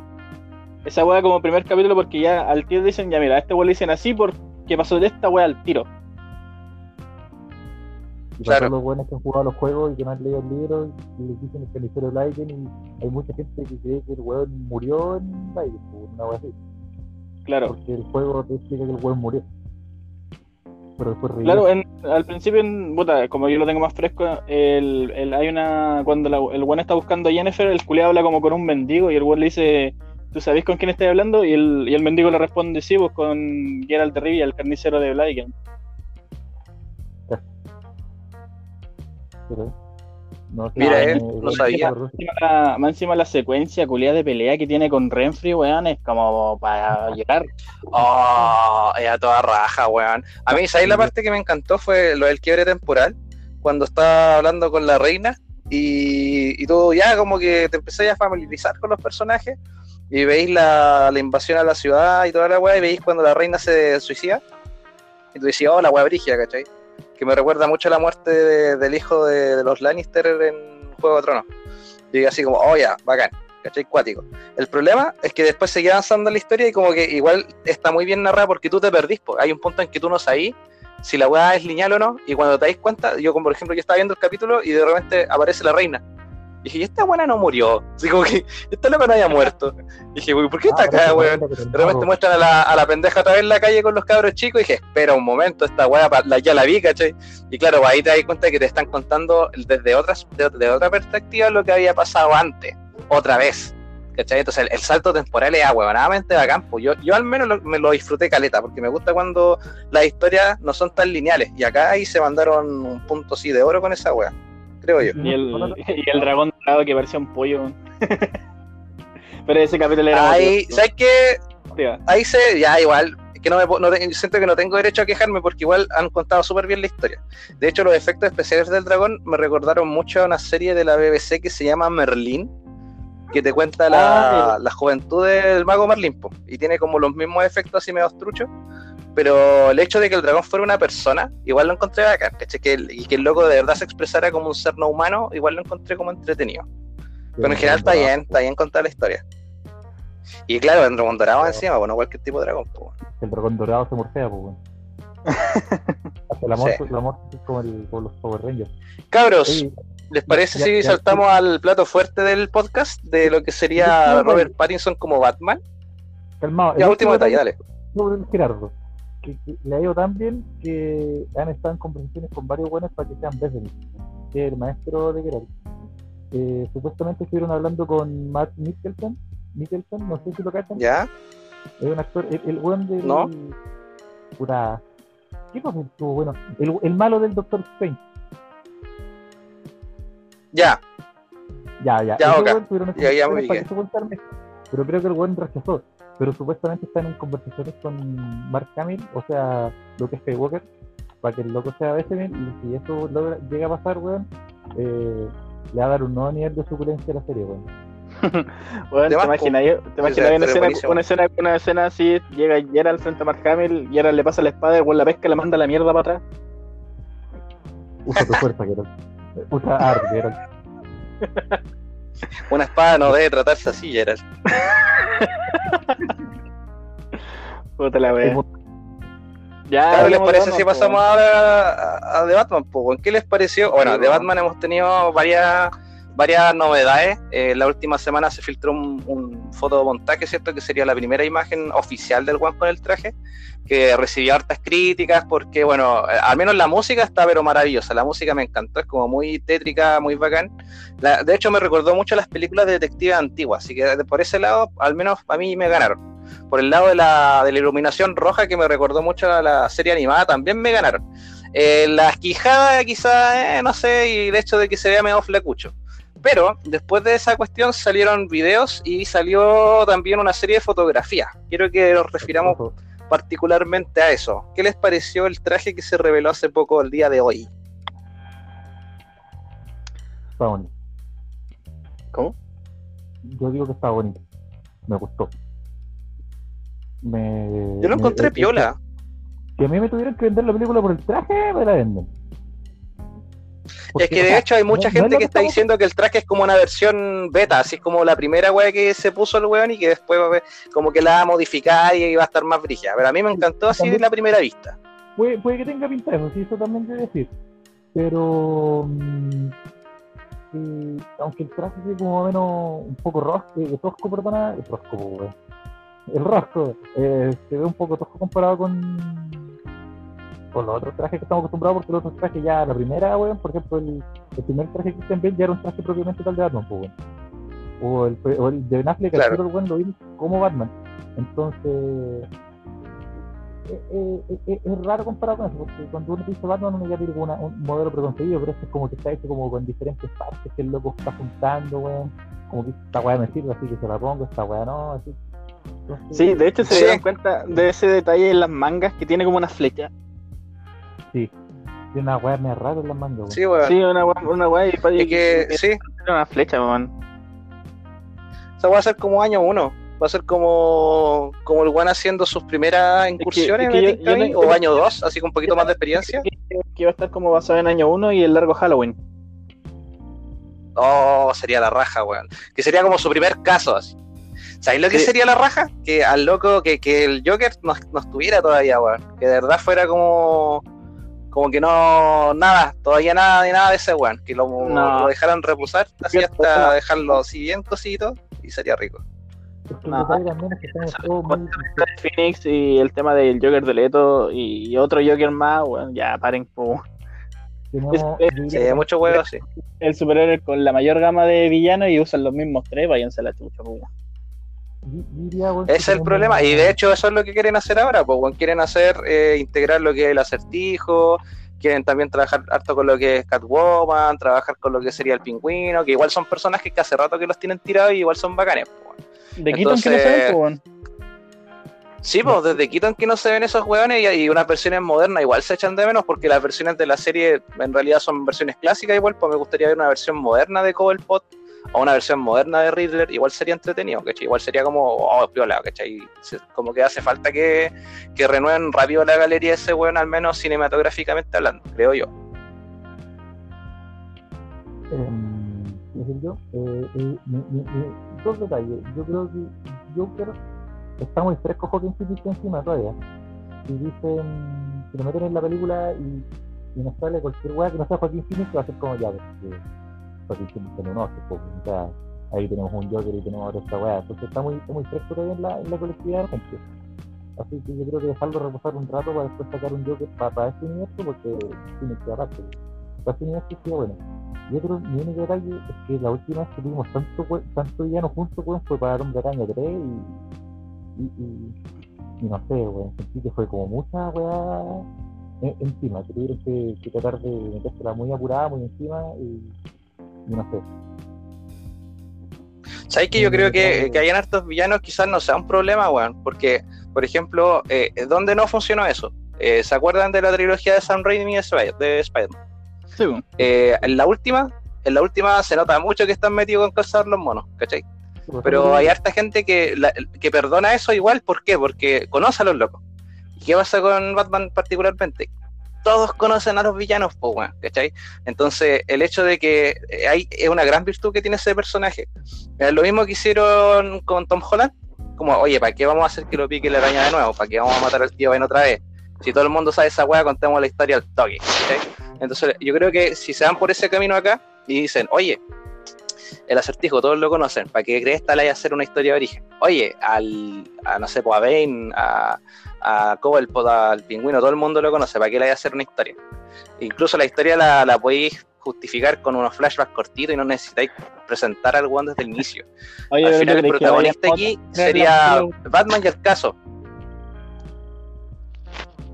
Esa weá como primer capítulo porque ya al tío dicen, ya mira, a este weá le dicen así porque pasó de esta weá al tiro. Y para claro. todos los buenos que han jugado los juegos y que no han leído el libro, y les dicen el carnicero Icon, y hay mucha gente que cree que el weón murió en pues, una weá así. Claro. Porque el juego te explica que el weón murió. Pero. Claro, en- al principio, en, puta, como yo lo tengo más fresco, el, el- hay una. Cuando la- el buen está buscando a Jennifer, el culiado habla como con un mendigo y el buen le dice: ¿Tú sabés con quién estás hablando? Y el, y el mendigo le responde: Sí, pues con Geralt de Rivia, el carnicero de Blaviken. Pero, No Mira, me- no sabía. me- Encima [LAUGHS] la- Más encima la secuencia culiada de pelea que tiene con Renfri, weón, es como para [LAUGHS] llorar. Oh, era toda raja, weón. A mí, ¿sabéis la parte que me encantó? Fue lo del quiebre temporal, cuando estaba hablando con la reina y, y tú ya como que te empecé a familiarizar con los personajes y veis la, la invasión a la ciudad y toda la weá y veis cuando la reina se suicida y tú decías, oh, la weá brigia, ¿cachai? Que me recuerda mucho a la muerte de- del hijo de, los Lannister en Juego de Tronos. Y así como, oh, ya, bacán, ¿cachai? Cuático. El problema es que después seguía avanzando la historia y como que igual está muy bien narrada porque tú te perdís. Hay un punto en que tú no sabís si la weá es lineal o no. Y cuando te dais cuenta, yo como por ejemplo, yo estaba viendo el capítulo y de repente aparece la reina. Y dije, y esta buena no murió. Así como que esta loca no había muerto. Y dije, "Uy, ¿por qué está Ah, acá, pero weón? De repente muestran a la, a la pendeja otra vez en la calle con los cabros chicos y dije, espera un momento, esta weá la, ya la vi, ¿cachai? Y claro, pues ahí te das cuenta que te están contando desde otras, de, de otra perspectiva lo que había pasado antes, otra vez. ¿Cachai? Entonces el, el salto temporal es ahuevonadamente bacán. pues. Yo, yo al menos lo- me lo disfruté caleta, porque me gusta cuando las historias no son tan lineales. Y acá ahí se mandaron un punto así de oro con esa wea, creo yo. Y el, [LAUGHS] y el dragón dorado que parecía un pollo. [LAUGHS] Pero ese capítulo era Ahí, ¿sabes qué? ahí se, ya igual, que no me, no siento que no tengo derecho a quejarme porque igual han contado súper bien la historia. De hecho, los efectos especiales del dragón me recordaron mucho a una serie de la BBC que se llama Merlín, que te cuenta la, Ah, la juventud del mago Merlín, po, y tiene como los mismos efectos así medio truchos. Pero el hecho de que el dragón fuera una persona, igual lo encontré bacán, ¿cachai? Que el- y que el loco de verdad se expresara como un ser no humano, igual lo encontré como entretenido. Pero en general está bien, está bien contar la historia. Y claro, el dragón dorado encima, bueno, cualquier tipo de dragón, po. El dragón dorado se morfea, pues. [LAUGHS] Hasta la muerte, Sí. la muerte es como, el, como los Power Rangers. Cabros, ¿les parece ya- si ya- saltamos al plato fuerte del podcast de lo que sería Robert. Pattinson como Batman? calmado. Ya, el último detalle, dale. sobre el Gerardo. Que, que le ha ido tan bien que han estado en conversaciones con varios buenos para que sean que es el maestro de Gerardo. Eh, supuestamente estuvieron hablando con Matt Mikkelsen, Mikkelsen, no sé si lo cachan, ¿Ya? es un actor, el, el buen del... No. Puta... ¿Qué papel bueno? El, el malo del Doctor Strange. Ya, Ya, ya. Ya, Ese ok. weón tuvieron Ya, ya contarme, Pero creo que el buen rechazó. Pero supuestamente están en conversaciones con Mark Hamill, o sea, Luke Skywalker, para que el loco sea Bethany. Y si eso logra- llega a pasar, weón, eh, le va a dar un nuevo nivel de suculencia a la serie, weón. [LAUGHS] Weón, De ¿te imaginas, te imaginas una, escena, una, escena, una escena así, llega Geralt frente a Mark Hamill, Geralt le pasa la espada, el weón la pesca, le manda la mierda para atrás. Usa tu fuerza, Geralt. Usa arte, Geralt. [LAUGHS] una espada no debe tratarse así, Gerald. [LAUGHS] Puta la wea. Ya, Claro, ¿les parece si pasamos po, ahora a, a The Batman? po? ¿Qué les pareció? Bueno, de. Batman hemos tenido varias varias novedades. Eh, la última semana se filtró un, un fotomontaje, ¿cierto? Que sería la primera imagen oficial del One con el traje, que recibió hartas críticas porque, bueno, eh, al menos la música está pero maravillosa. La música me encantó, es como muy tétrica, muy bacán. La- de hecho, me recordó mucho a las películas de detectives antiguas, así que de- por ese lado, al menos a mí me ganaron. Por el lado de la, de la iluminación roja, que me recordó mucho a la serie animada, también me ganaron. Eh, las quijadas, quizás, eh, no sé, y el hecho de que se vea medio flacucho. Pero después de esa cuestión salieron videos y salió también una serie de fotografías. Quiero que nos refiramos particularmente a eso. ¿Qué les pareció el traje que se reveló hace poco, el día de hoy? Está bonito. ¿Cómo? Yo digo que está bonito. Me gustó. Me, Yo lo encontré es- es- piola. Si a mí me tuvieran que vender la película por el traje, me la venden. Porque, Es que o de sea, hecho hay mucha no- no es gente que está diciendo que el traje es como una versión beta, así es como la primera wea que se puso el weón y que después como que la va a modificar y va a estar más brígida. Pero a mí me encantó así de la primera vista. Puede, puede que tenga pinta de eso, sí, eso también debe decir. Pero. mm, eh, aunque el traje sea como menos un poco rosco, tosco, perdona, el rosco, weón. [LAUGHS] El rosco eh, se ve un poco tosco comparado con. con los otros trajes que estamos acostumbrados, porque los otros trajes ya, la primera, weón, por ejemplo, el, el primer traje que Christian Bale ya era un traje propiamente tal de Batman, po, weón. O el, o el de Ben Affleck, Claro. tiro, weón, lo vimos como Batman. Entonces, eh, eh, eh, es raro comparado con eso, porque cuando uno dice Batman uno ya tiene una- un modelo preconcebido, pero este es como que está hecho como con diferentes partes que el loco está juntando, weón. Como que esta weá me sirve, así que se la pongo, esta weá no, así. Sí, de hecho se Sí. dan cuenta de ese detalle en las mangas que tiene como una flecha. Tiene una weá me rara en las mangas. Sí, weón. Sí, una weá, una weá y Es que, y- sí, una flecha, weón. Esa va a ser como año uno. Va a ser como, como el Juan haciendo sus primeras incursiones es que me yo- yo no- o año dos, así con un poquito más de experiencia. Que, que va a estar como basado en año 1 y el largo Halloween. Oh, sería la raja, weón. Que sería como su primer caso, así. ¿Sabéis lo que Sí. sería la raja? Que al loco, que, que el Joker no, no estuviera todavía, weón. Que de verdad fuera como. Como que no. Nada, todavía nada de nada de ese weón. Que lo, No. lo dejaran reposar así Yo- hasta dejarlo así bien cosito y sería rico. Es No. es. Phoenix y el tema del Joker de Leto y otro Joker más, weón, ya paren po. Tenemos, Es- yo Sí, muchos huevos así. El superhéroe con la mayor gama de villanos y usan los mismos tres, váyanse a la chucha, diría, es el problema. Y de hecho, eso es lo que quieren hacer ahora. Pues, quieren hacer, eh, integrar lo que es el acertijo. Quieren también trabajar harto con lo que es Catwoman, trabajar con lo que sería el pingüino, que igual son personajes que hace rato que los tienen tirados y igual son bacanes. pues. De Keaton que no saben, po, weón. Sí, pues desde Keaton que no se ven esos hueones y, y unas versiones modernas igual se echan de menos porque las versiones de la serie en realidad son versiones clásicas igual, pues me gustaría ver una versión moderna de Cobblepot o una versión moderna de Riddler, igual sería entretenido, ¿cachai? Igual sería como, oh, piola, ¿cachai? Como que hace falta que, que renueven rápido la galería ese hueón, al menos cinematográficamente hablando, creo yo. Em, ¿qué decir yo? Eh, eh, dos detalles. Yo creo que Joker está muy fresco Joaquin Phoenix encima todavía. Y dicen, si lo meten en la película y, y nos sale cualquier weá que no sea Joaquín Phoenix, va a ser como ya, Phoenix tiene un oso, pues, o sea, ahí tenemos un Joker y tenemos otra esta weá. Entonces está muy, muy fresco todavía en la, en la colectividad de gente. Así que yo creo que dejarlo reposar un rato para después sacar un Joker para, para este universo, porque tiene que aparte. Para este universo sí, bueno. Y otro, mi único detalle es que la última vez que tuvimos tanto, tanto villano juntos, weón, fue para Hombre Araña 3 y, y, y, y no sé, weón, sentí que fue como mucha weá en- encima, que tuvieron que, que tratar de metérsela muy apurada, muy encima y no sé. ¿Sabes que yo creo que, que hayan hartos villanos quizás no sea un problema, weón? Porque, por ejemplo, eh, ¿dónde no funcionó eso? Eh, ¿Se acuerdan de la trilogía de Sam Raimi de Spider- de Spider-Man? Sí. Eh, en la última, en la última se nota mucho que están metidos con calzar los monos, ¿cachai? Pero hay harta gente que, la- que perdona eso igual, ¿por qué? Porque conoce a los locos. ¿Y qué pasa con Batman particularmente? Todos conocen a los villanos, pues, weón, ¿cachai? Entonces, el hecho de que eh, hay, es una gran virtud que tiene ese personaje. Es lo mismo que hicieron con Tom Holland, como, oye, ¿para qué vamos a hacer que lo pique la araña de nuevo? ¿Para qué vamos a matar al tío Ben otra vez? Si todo el mundo sabe esa weá, contemos la historia al toque, ¿cachai? Entonces, yo creo que si se van por ese camino acá y dicen, oye, el acertijo, todos lo conocen, ¿para qué crees tal hay hacer una historia de origen? Oye, al, a no sé, pues a Bane, a, a Cobblepot, al pingüino, todo el mundo lo conoce, ¿para qué le hay hacer una historia? Incluso la historia la, la podéis justificar con unos flashbacks cortitos y no necesitáis presentar al one desde el inicio. Oye, Al final ¿tú el protagonista a aquí sería Batman y el caso.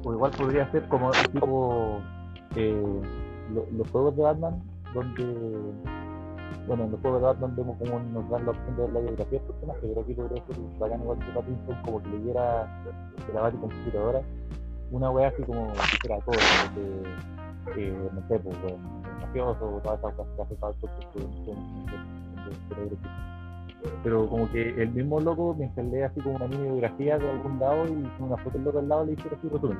O igual podría ser como tipo eh, lo- los juegos de Batman, donde, bueno, en los juegos de Batman vemos como nos dan la opción de ver la biografía del personaje, pero aquí podría ser bacán igual que Pattinson, como que leyera de la computadora. Una wea así como si fuera todo, que, eh, no sé, pues, bueno, el mafioso, todas esas cosas que hace que pero como que el mismo loco, mientras lee así como una mini biografía de algún lado y con una foto del loco al lado, le hiciera así resumen.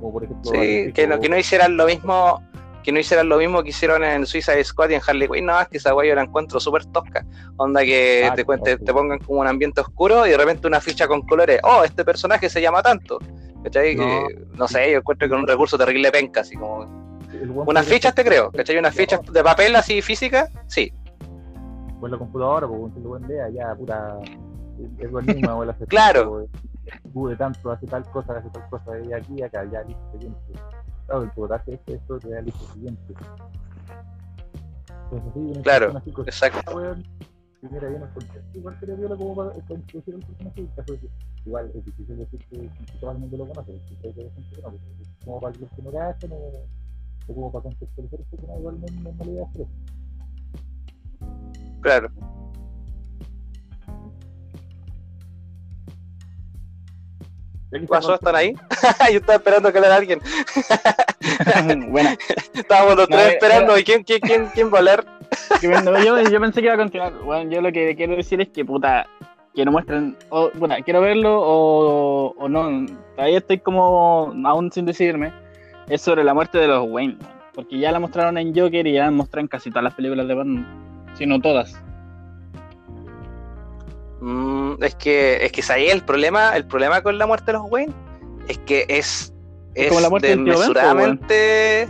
Como por ejemplo, Sí, que no, que no hicieran lo mismo que no hicieran lo mismo que hicieron en Suicide Squad y en Harley Quinn, no, es que esa weá yo la encuentro súper tosca. Onda que Ah, te, cuente- sí. te pongan como un ambiente oscuro y de repente una ficha con colores, oh, este personaje se llama tanto. ¿Cachai? No. Que, no sé, yo encuentro que es un recurso terrible penca, así como. Unas fichas te creo, ¿cachai? Unas fichas de papel así físicas, sí. Con la computadora, pues el buen lea, ya, puta, el buen enigma o el acertijo, Claro. Pude tanto, hace tal cosa, hace tal cosa, y aquí, acá, ya, listo. Claro, el pivotaje este, esto, te da listo, siguiente. Entonces, sí, una Claro, exacto. weón, primera contexto, igual sería viola como para, introducir el personaje, caso que igual es difícil decir que, que todo el mundo lo conoce, que como para los que no cachan o, o como para contextualizar personaje, igual no, le. Claro. ¿Qué pasó? ¿Están ahí? [LAUGHS] Yo estaba esperando que le alguien. [LAUGHS] bueno, Estábamos los No, tres eh, esperando. ¿Y quién, quién, quién, quién va a [LAUGHS] bueno, yo, yo pensé que iba a continuar. Bueno, yo lo que quiero decir es que, puta, que no muestren. O, bueno, quiero verlo o, o no. Todavía estoy como aún sin decidirme. Es sobre la muerte de los Wayne. Porque ya la mostraron en Joker y ya la en casi todas las películas de Batman. Si no todas. Mm, es que, es que ahí el problema, el problema con la muerte de los Wayne es que es, es como la muerte po, desmesuradamente.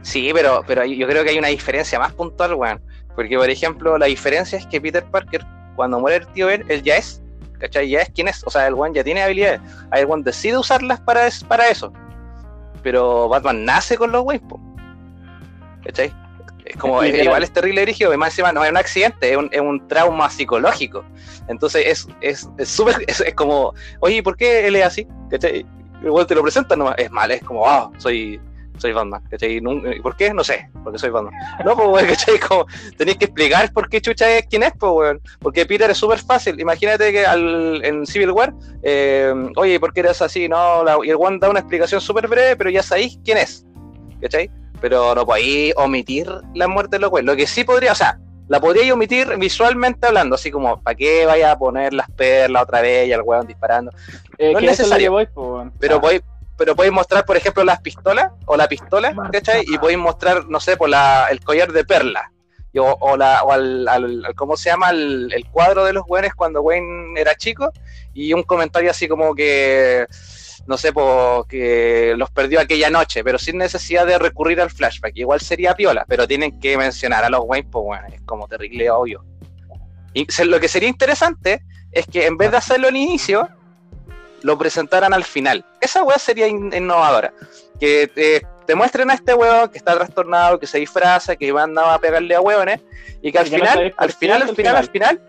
Sí, pero, pero yo creo que hay una diferencia más puntual, weón. Porque, por ejemplo, la diferencia es que Peter Parker, cuando muere el tío Ben, él ya es, ¿cachai? Ya es quien es. O sea, el weón ya tiene habilidades. Ahí el weón decide usarlas para, es- para eso. Pero Batman nace con los Wayne. ¿cachai? Es como, es- Literal. igual es terrible dirigido, además encima no es un accidente, es un, es un trauma psicológico. Entonces es súper, [LAUGHS] es, es como, oye, ¿por qué él es así? ¿Cachai? Igual te lo presentan nomás, es mal, es como, ah, soy, soy Batman, ¿cachai? Nun- ¿Y ¿Por qué? No sé, porque soy Batman. No, pues, weón, [LAUGHS] ¿cachai? Como, tenéis que explicar por qué Chucha es quién es, pues, weón. Porque Peter es súper fácil. Imagínate que al, en Civil War, eh, oye, ¿por qué eres así? No, la- y el One da una explicación súper breve, pero ya sabéis quién es, ¿cachai? Pero no podéis omitir la muerte de los. Lo que sí podría, o sea, la podría omitir visualmente hablando, así como, ¿para qué vaya a poner las perlas otra vez y al weón disparando? Eh, No es necesario. voy, weón. Pero Ah, podéis, pero podéis mostrar, por ejemplo, las pistolas o la pistola, ¿cachai? Y podéis mostrar, no sé, por la, el collar de perla. Y O, o, la, o al, al- al- ¿cómo se llama? El, el cuadro de los weones cuando Wayne era chico. Y un comentario así como que, no sé, po, que los perdió aquella noche, pero sin necesidad de recurrir al flashback. Igual sería piola, pero tienen que mencionar a los Wayne, pues bueno, es como terrible obvio. Y lo que sería interesante es que en vez de hacerlo al inicio, lo presentaran al final. Esa weá sería in- innovadora. Que te, te muestren a este weón que está trastornado, que se disfraza, que va a pegarle a hueones, y que al final, al final, al final, al final,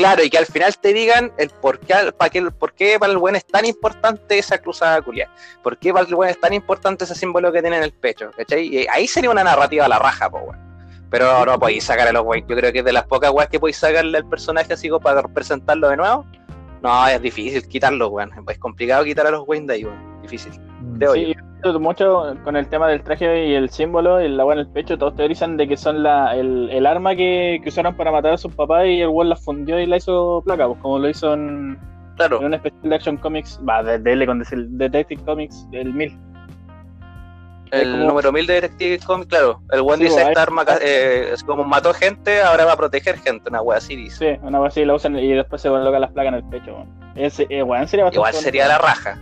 claro, y que al final te digan el por qué, para qué, por qué para el weón es tan importante esa cruzada culia, por qué para el weón es tan importante ese símbolo que tiene en el pecho, ¿cachai? Y ahí sería una narrativa a la raja, po, weón. Pero no podéis sacar a los weones. Yo creo que es de las pocas weas que podéis sacarle al personaje así para presentarlo de nuevo. No, es difícil quitarlo, weón. Es complicado quitar a los Wayne de ahí, weón. Difícil. Sí, mucho con el tema del traje y el símbolo y la weá en el pecho, todos teorizan de que son la, el, el arma que, que usaron para matar a sus papás y el weón la fundió y la hizo placa, pues como lo hizo en, Claro. en un especial de Action Comics, va, de DL con el Detective Comics, el 1000. El como- número 1000 de Detective Comics, claro. El weón Sí, dice: pues, Esta arma eh, es como mató gente, ahora va a proteger gente. Una wea así dice. Sí, una vez así la usan y después se colocan las placas en el pecho. Ese, eh, sería Igual sería la raja.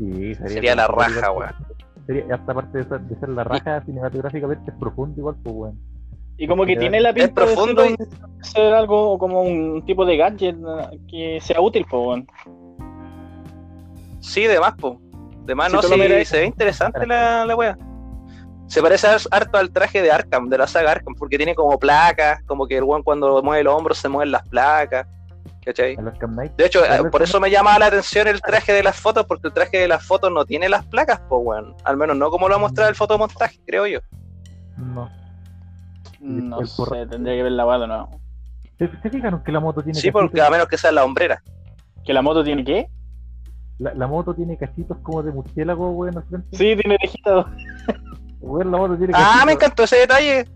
Sí, sería, Sería la raja, weón. Sería, hasta aparte de ser, de ser la raja cinematográficamente es profundo igual, pues weón. Y como que tiene la pinta profundo de ser, algo como un tipo de gadget que sea útil, pues, weón. Sí, de más, po. De más, Si no, sí, se ve interesante la, la wea. Se parece harto al traje de Arkham, de la saga Arkham, porque tiene como placas, como que el weón cuando mueve los hombros se mueven las placas. ¿Cachai? De hecho, por eso me llamaba la atención el traje de las fotos, porque el traje de las fotos no tiene las placas, pues, weón. Al menos no como lo ha mostrado el fotomontaje, creo yo. No. No el sé, tendría que ver la guada, ¿no? ¿Se, se fijaron que la moto tiene Sí, cachitos? porque a menos que sea la hombrera. ¿Que la moto tiene qué? La, la moto tiene cachitos como de murciélago, weón, al frente. Sí, tiene orejita. Weón, la moto tiene Ah, me encantó ese detalle.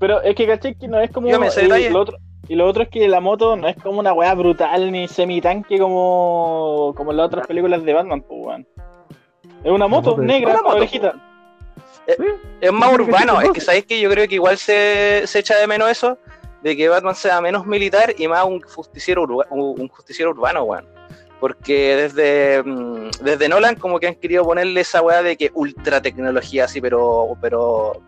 Pero es que caché que no es como. Dígame ese y detalle. lo otro, y lo otro es que la moto no es como una weá brutal ni semi-tanque como, como en las otras películas de Batman, pues weón. Es una moto es- negra Una con moto, orejita. Es más urbano, es que sabéis que yo creo que igual se, se echa de menos eso, de que Batman sea menos militar y más un justiciero, urba- un justiciero urbano, weón. Porque desde, mm, desde Nolan como que han querido ponerle esa weá de que ultra tecnología así, pero, pero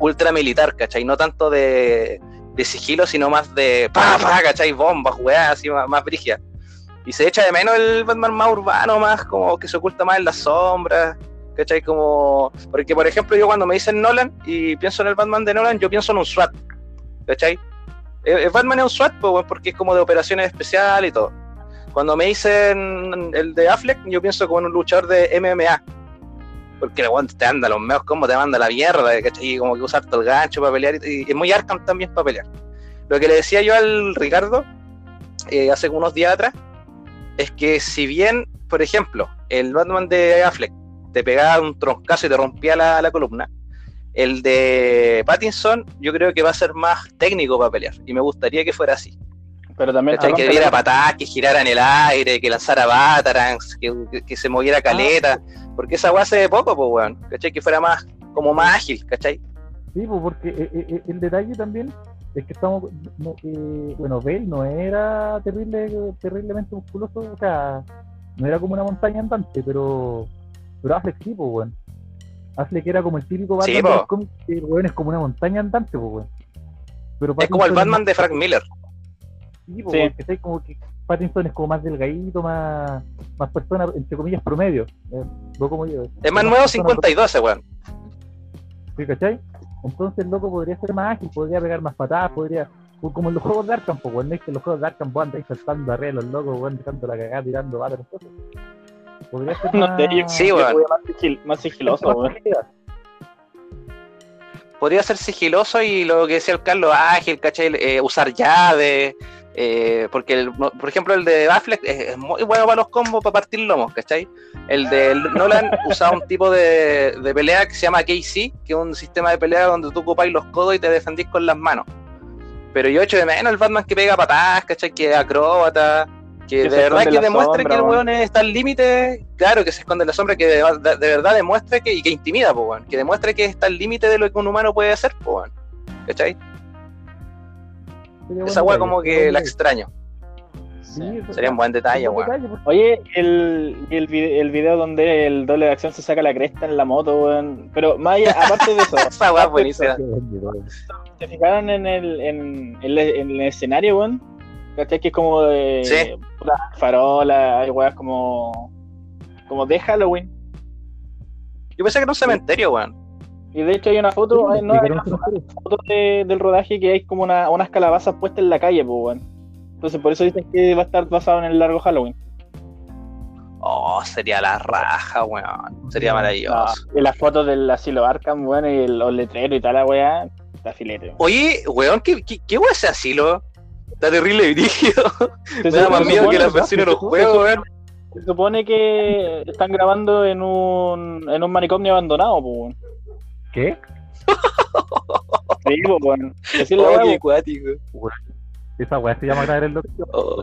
ultra militar, ¿cachai? No tanto de, de sigilo, sino más de [LAUGHS] pa, pa, ¿cachai? Bombas, weá, así más, más brígidas. Y se echa de menos el Batman más urbano, más como que se oculta más en las sombras, ¿cachai? Como, porque por ejemplo yo cuando me dicen Nolan y pienso en el Batman de Nolan, yo pienso en un SWAT, ¿cachai? eh, Batman es un SWAT, pues, porque es como de operaciones especiales y todo. Cuando me dicen el de Affleck, yo pienso como en un luchador de MMA. Porque weón, te anda los meos, como te manda la mierda, ¿cachai? Y como que usar todo el gancho para pelear. Y, y es muy Arkham también para pelear. Lo que le decía yo al Ricardo eh, hace unos días atrás es que si bien, por ejemplo, el Batman de Affleck te pegaba un troncazo y te rompía la, la columna, el de Pattinson yo creo que va a ser más técnico para pelear y me gustaría que fuera así. Pero también ¿Cachai? Que diera patadas, que girara en el aire, que lanzara batarangs, que, que- que se moviera caleta, porque esa weá hace de poco, pues weón, ¿cachai? Que fuera más, como más ágil, ¿cachai? Sí, pues porque eh, eh, eh, el detalle también es que estamos. no, eh, bueno, Bale no era terrible, terriblemente musculoso, o sea, no era como una montaña andante, pero. Pero Affleck sí, pues, weón. Affleck era como el típico Batman Sí, de los cómics, que el weón es como una montaña andante, pues, weón. Pero Es como el Batman de Frank Miller. Sí, po, Sí. porque está como que Pattinson es como más delgadito, más, más persona, entre comillas, promedio. Eh, no como yo. Es más nuevo persona 52 ese weón. ¿Sí, cachai? Entonces el loco podría ser más ágil, podría pegar más patadas, podría. Como en los juegos de Arkham, pues, weón, no es que en los juegos de Arkham vos andáis saltando arriba los locos, weón, dejando la cagada, tirando balas, cosas. Podría ser [LAUGHS] No más. yo- Sí, weón. más, sigil- más sigiloso, weón. Podría ser sigiloso y lo que decía el Carlos, ágil, ¿cachai? Eh, usar llaves. Eh, porque, el- por ejemplo, el de Affleck es, muy bueno para los combos, para partir lomos, ¿cachai? El de Nolan [LAUGHS] usaba un tipo de, de pelea que se llama KC, que es un sistema de pelea donde tú ocupáis los codos y te defendís con las manos. Pero yo echo de menos el Batman que pega patadas, ¿cachai? Que es acróbata, que Que de verdad que demuestre sombra, que el weón. está al límite, claro, que se esconde en la sombra, que de, de- de verdad demuestre que, y que intimida, po, que demuestre que está al límite de lo que un humano puede hacer, po. ¿cachai? Sería Esa weá como que la extraño. Sí, eso- Sería un buen detalle, weón. Oye, el, el, vide- el video donde el doble de acción se saca la cresta en la moto, weón. Pero más allá, aparte de eso, [LAUGHS] Esa weá es buenísima. ¿se fijaron en el, en, en el, en el escenario, weón? ¿Cachai? Que es como de Sí. farola, hay weas como, como de Halloween. Yo pensé que era un cementerio, weón. Y de hecho hay una foto, Sí, hay, no, hay una foto de- del rodaje que hay como una, unas calabazas puestas en la calle, pues, weón. Entonces por eso dicen que va a estar basado en el largo Halloween. Oh, sería la raja, weón. Sería maravilloso. Y las fotos del asilo Arkham, weón, y el- los letreros y tal, la weá, está filete. weón. Oye, weón, ¿qué, qué, qué weón ese asilo? Está terrible y brígido. [LAUGHS] Se Me da más miedo que las versiones de los juegos, supone- weón. Se supone que están grabando en un, en un manicomio abandonado, pues, weón. ¿Qué? Sí, pues. Así la weá, Oye, weón. acuático. Esa weá se llama grabar el loco. Oh,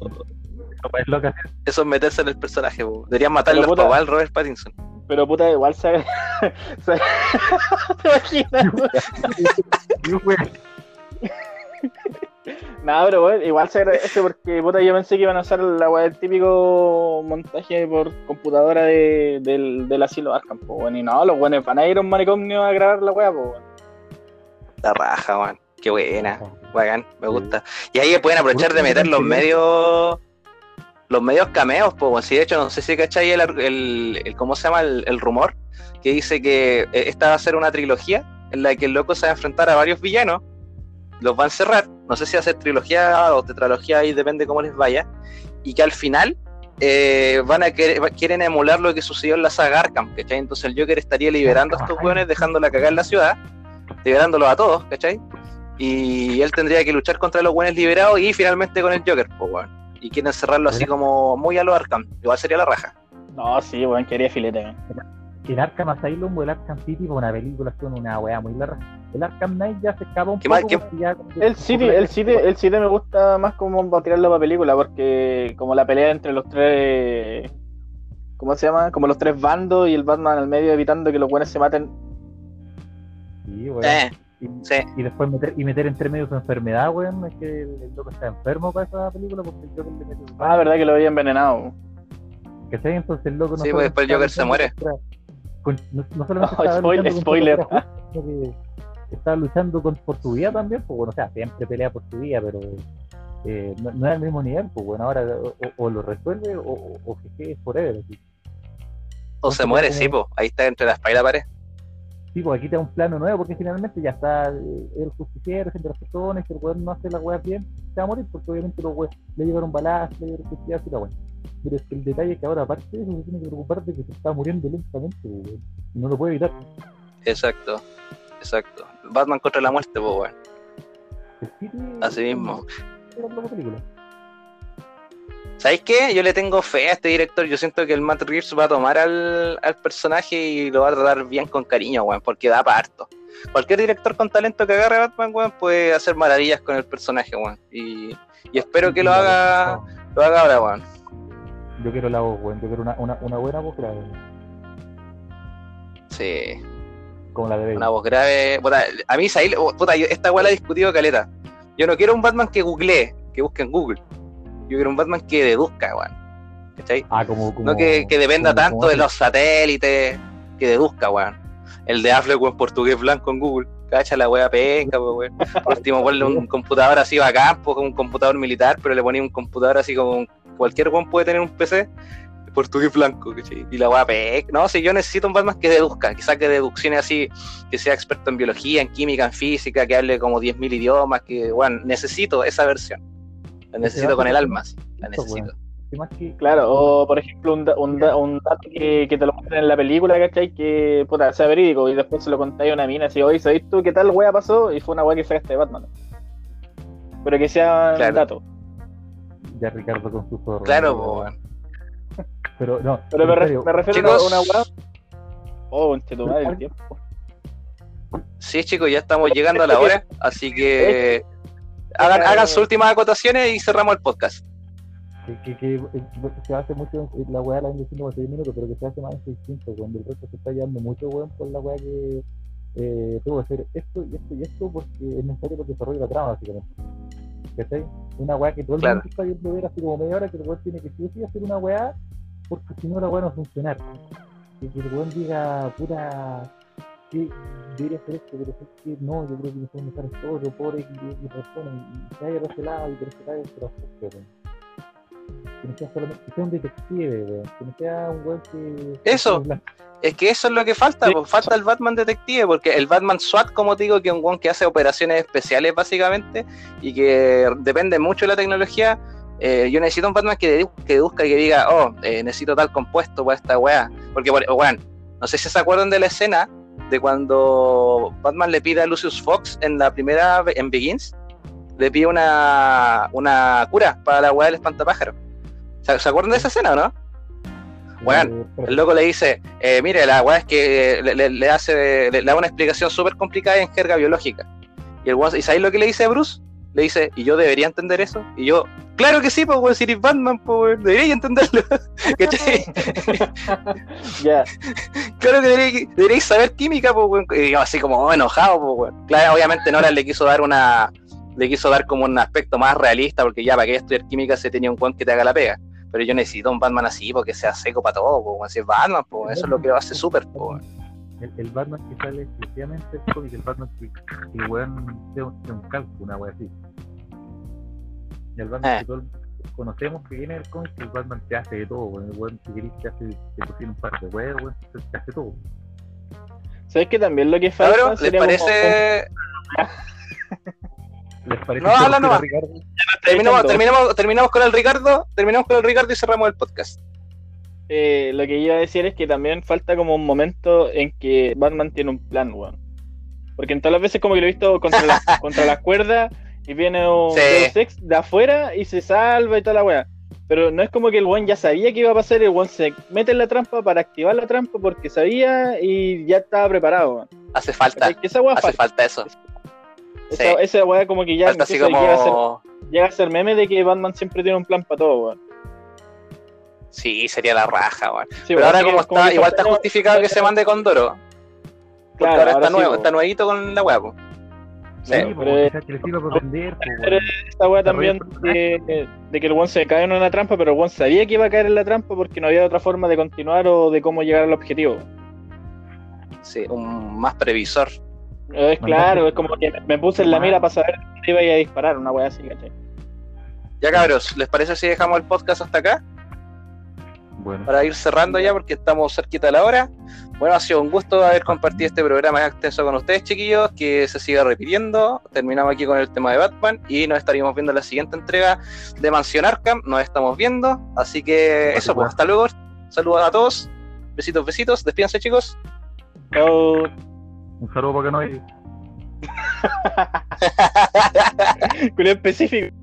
es loca. eso es meterse en el personaje, weón. Deberían al puta- papá al Robert Pattinson. Pero puta, igual se. se- ¿Te imaginas, weón? Y, weón, Nada, pero weón, igual se agradece porque puta, yo pensé que iban a usar la weá del típico montaje por computadora de, del, del asilo Arkham, pues, weón. Y no, los weones van a ir a un manicomio a grabar la weá, weón. La raja, weón. Qué buena. Bacán, me gusta. Y ahí pueden aprovechar de meter los medios. Los medios cameos, pues, si de hecho, no sé si cachai el, el, el- ¿cómo se llama? El, el rumor que dice que eh, esta va a ser una trilogía en la que el loco se va a enfrentar a varios villanos, los va a encerrar, no sé si ser trilogía o tetralogía, ahí depende cómo les vaya, y que al final eh, van a querer, quieren emular lo que sucedió en la saga Arkham, ¿cachai? Entonces el Joker estaría liberando a estos weones, dejándola cagar en la ciudad, liberándolos a todos, ¿cachai? Y él tendría que luchar contra los buenos liberados y finalmente con el Joker, pues, weón. Y quieren cerrarlo así como muy a lo Arkham. Igual sería la raja. No, sí, weón, quería filete, weón. El Arkham Asylum o el Arkham City fue una película, son una weá muy larga. El Arkham Knight ya se escapa un ¿Qué poco. más- ya- El City, el City, el City me gusta más como para tirarlo para película, porque como la pelea entre los tres. ¿Cómo se llama? Como los tres bandos y el Batman al medio evitando que los buenos se maten. Sí, weón. Eh, Y, sí. y después meter, y meter entre medio su enfermedad, weón. Es que el, loco está enfermo para esa película porque el Joker le mete su Ah, verdad que lo había envenenado. ¿Cachai? Entonces el loco no Sí, pues después el Joker se muere. No, no solamente Oh, [LAUGHS] estaba spoiler, spoiler. que estaba luchando con- por su vida también, pues bueno, o sea, siempre pelea por su vida, pero eh, no, no es al mismo nivel, pues bueno, ahora o, o lo resuelve o, o, que quede forever. así. O se muere, sí, pues. Ahí está entre la espalda y la pared. Sí, pues aquí te da un plano nuevo porque finalmente ya está el justiciero, gente de las personas, que el weón no hace las weas bien, se va a morir porque obviamente los weones le llevaron balazo, le llevaron justicia y la weón. Pero es que el detalle es que ahora, aparte de eso, se tiene que preocupar de que se está muriendo lentamente, weón. Y no lo puede evitar. Exacto, exacto. Batman contra la muerte, pues, weón. Así mismo. ¿Sabéis qué? Yo le tengo fe a este director. Yo siento que el Matt Reeves va a tomar al, al personaje y lo va a tratar bien con cariño, weón, porque da para harto. Cualquier director con talento que agarre a Batman, weón, puede hacer maravillas con el personaje, weón. Y, y espero que lo haga, lo haga ahora, weón. Yo quiero la voz, weón. Yo quiero una, una, una buena voz grave. Sí, Como la de Bale. una voz grave. Puta, a mí, ¿sabéis? Puta, yo- esta weá la he discutido caleta. Yo no quiero un Batman que googlee, que busque en Google. Yo quiero un Batman que deduzca, weón. ¿Cachai? Ah, como, como, No que, que dependa como- tanto de los satélites, que deduzca, weón. El de Affleck, weón, portugués blanco en Google. Cacha la wea penca, pues. [LAUGHS] Por último, ponle un computador así bacán, pues, un computador militar, pero le ponía un computador así como cualquier weón puede tener un PC. Portugués blanco. Y la wea penca. No, si yo necesito un Batman que deduzca, que saque deducciones así, que sea experto en biología, en química, en física, que hable como 10.000 idiomas, que, weón, necesito esa versión. La necesito con el alma, sí. La necesito. Más que- Claro, o por ejemplo, un, da- un, da- un dato que, que te lo muestran en la película, ¿cachai? Que puta, sea verídico y después se lo contáis a una mina así, oye, ¿sabéis tú qué tal wea pasó? Y fue una wea que sacaste de Batman. Pero que sea Claro. un dato. Ya Ricardo con su zorro. Claro, weón. Pero no, Pero me, en ref- serio, me refiero Chicos. a una wea. Oh, entre tu madre el tiempo. Sí, chicos, ya estamos llegando a la [LAUGHS] hora, así que hagan, hagan sus últimas acotaciones y cerramos el podcast. Que, que, que, eh, se hace mucho en la weá la ven diciendo como 6 minutos, pero que se hace más en 600, cuando el resto se está llevando mucho weón por la weá que eh, tengo que hacer esto y esto y esto porque es necesario para el desarrollo de la trama, básicamente. ¿Cachai? Una weá que todo el Claro. mundo está viendo ver así como media hora que el weón tiene que sí hacer una weá porque si no la weá no va a funcionar. Que, que el weón diga, puta, que debería hacer esto, pero es que no, yo creo que necesitamos dejar esto otro por X y Y razones y se vaya por ese lado y por ese lado y por lado. Que no sea solamente, que sea un detective, weón. Que no sea un weón que. Eso. Es que eso es lo que falta, Sí. pues, falta el Batman detective, porque el Batman SWAT, como te digo, que es un weón que hace operaciones especiales básicamente y que depende mucho de la tecnología. eh, yo necesito un Batman que, dedu- que deduzca y que diga, oh, eh, necesito tal compuesto para esta weá. Porque, por- weón, no sé si se acuerdan de la escena de cuando Batman le pide a Lucius Fox en la primera, en Begins, le pide una, una cura para la weá del espantapájaro. ¿Se, ¿Se acuerdan de esa escena o no? Weón, eh, El loco le dice, eh, mire, la weá es que le, le- le hace, le, le da una explicación súper complicada en jerga biológica. Y el weón, ¿y sabéis lo que le dice a Bruce? Le dice, ¿y yo debería entender eso? Y yo, claro que sí, pues weón, si eres Batman, pues debería entenderlo. [LAUGHS] [LAUGHS] Ya, claro que deberíais, saber química, pues weón. Y yo así como oh, enojado, pues weón. Claro, obviamente Nora le quiso dar una, le quiso dar como un aspecto más realista, porque ya para que estudiar química se tenía un weón que te haga la pega. Pero yo necesito un Batman así, porque sea seco para todo, weón. Si es Batman, eso es lo que lo hace súper, el, el Batman que sale exclusivamente el cómic, el Batman que, que el weón sea un, sea un calco, una wea así. Y el Batman Eh. que todos conocemos que viene del cómic, el Batman te hace de todo, weón. El weón si querés te hace, te cocina un par de huevos, weón, te, te hace todo. ¿sabes que también lo que falta Cabrón, ¿les sería como- parece? ¿Les parece No, habla nomás. Ricardo? Terminamos, terminamos, terminamos con el Ricardo, terminamos con el Ricardo y cerramos el podcast. Eh, lo que iba a decir es que también falta como un momento en que Batman tiene un plan, weón. Porque en todas las veces como que lo he visto contra, la- [LAUGHS] contra las cuerdas y viene un Sí. Deus Ex de afuera y se salva y toda la weá. Pero no es como que el weón ya sabía que iba a pasar, el weón se mete en la trampa para activar la trampa porque sabía y ya estaba preparado, weón. Hace falta, Que esa weá hace falta. falta eso. Esa, sí. esa weá como que ya así llega, a ser, como. llega a ser meme de que Batman siempre tiene un plan para todo, weón. Sí, sería la raja, weón. Sí, Pero ahora como está, igual está justificado que se mande con Doro. Claro, ahora está sí, nuevo, está nuevito con la weá. Sí. Sí, pero- esta weá también de que el one se cae en una trampa, pero el one sabía que iba a caer en la trampa porque no había otra forma de continuar o de cómo llegar al objetivo. Sí, un más previsor. Es claro, es como que me puse en la mira para saber dónde iba a disparar, una weá así, ¿cachai? Ya cabros, ¿les parece si dejamos el podcast hasta acá? Bueno, para ir cerrando ya porque estamos cerquita de la hora. Bueno, ha sido un gusto haber compartido este programa extenso con ustedes, chiquillos, que se siga repitiendo. Terminamos aquí con el tema de Batman y nos estaríamos viendo en la siguiente entrega de Mansión Arkham. Nos estamos viendo. Así que eso, pues hasta luego. Saludos a todos. Besitos, besitos. Despídense, chicos. Chao. Un saludo para que no hay. El [LAUGHS] específico.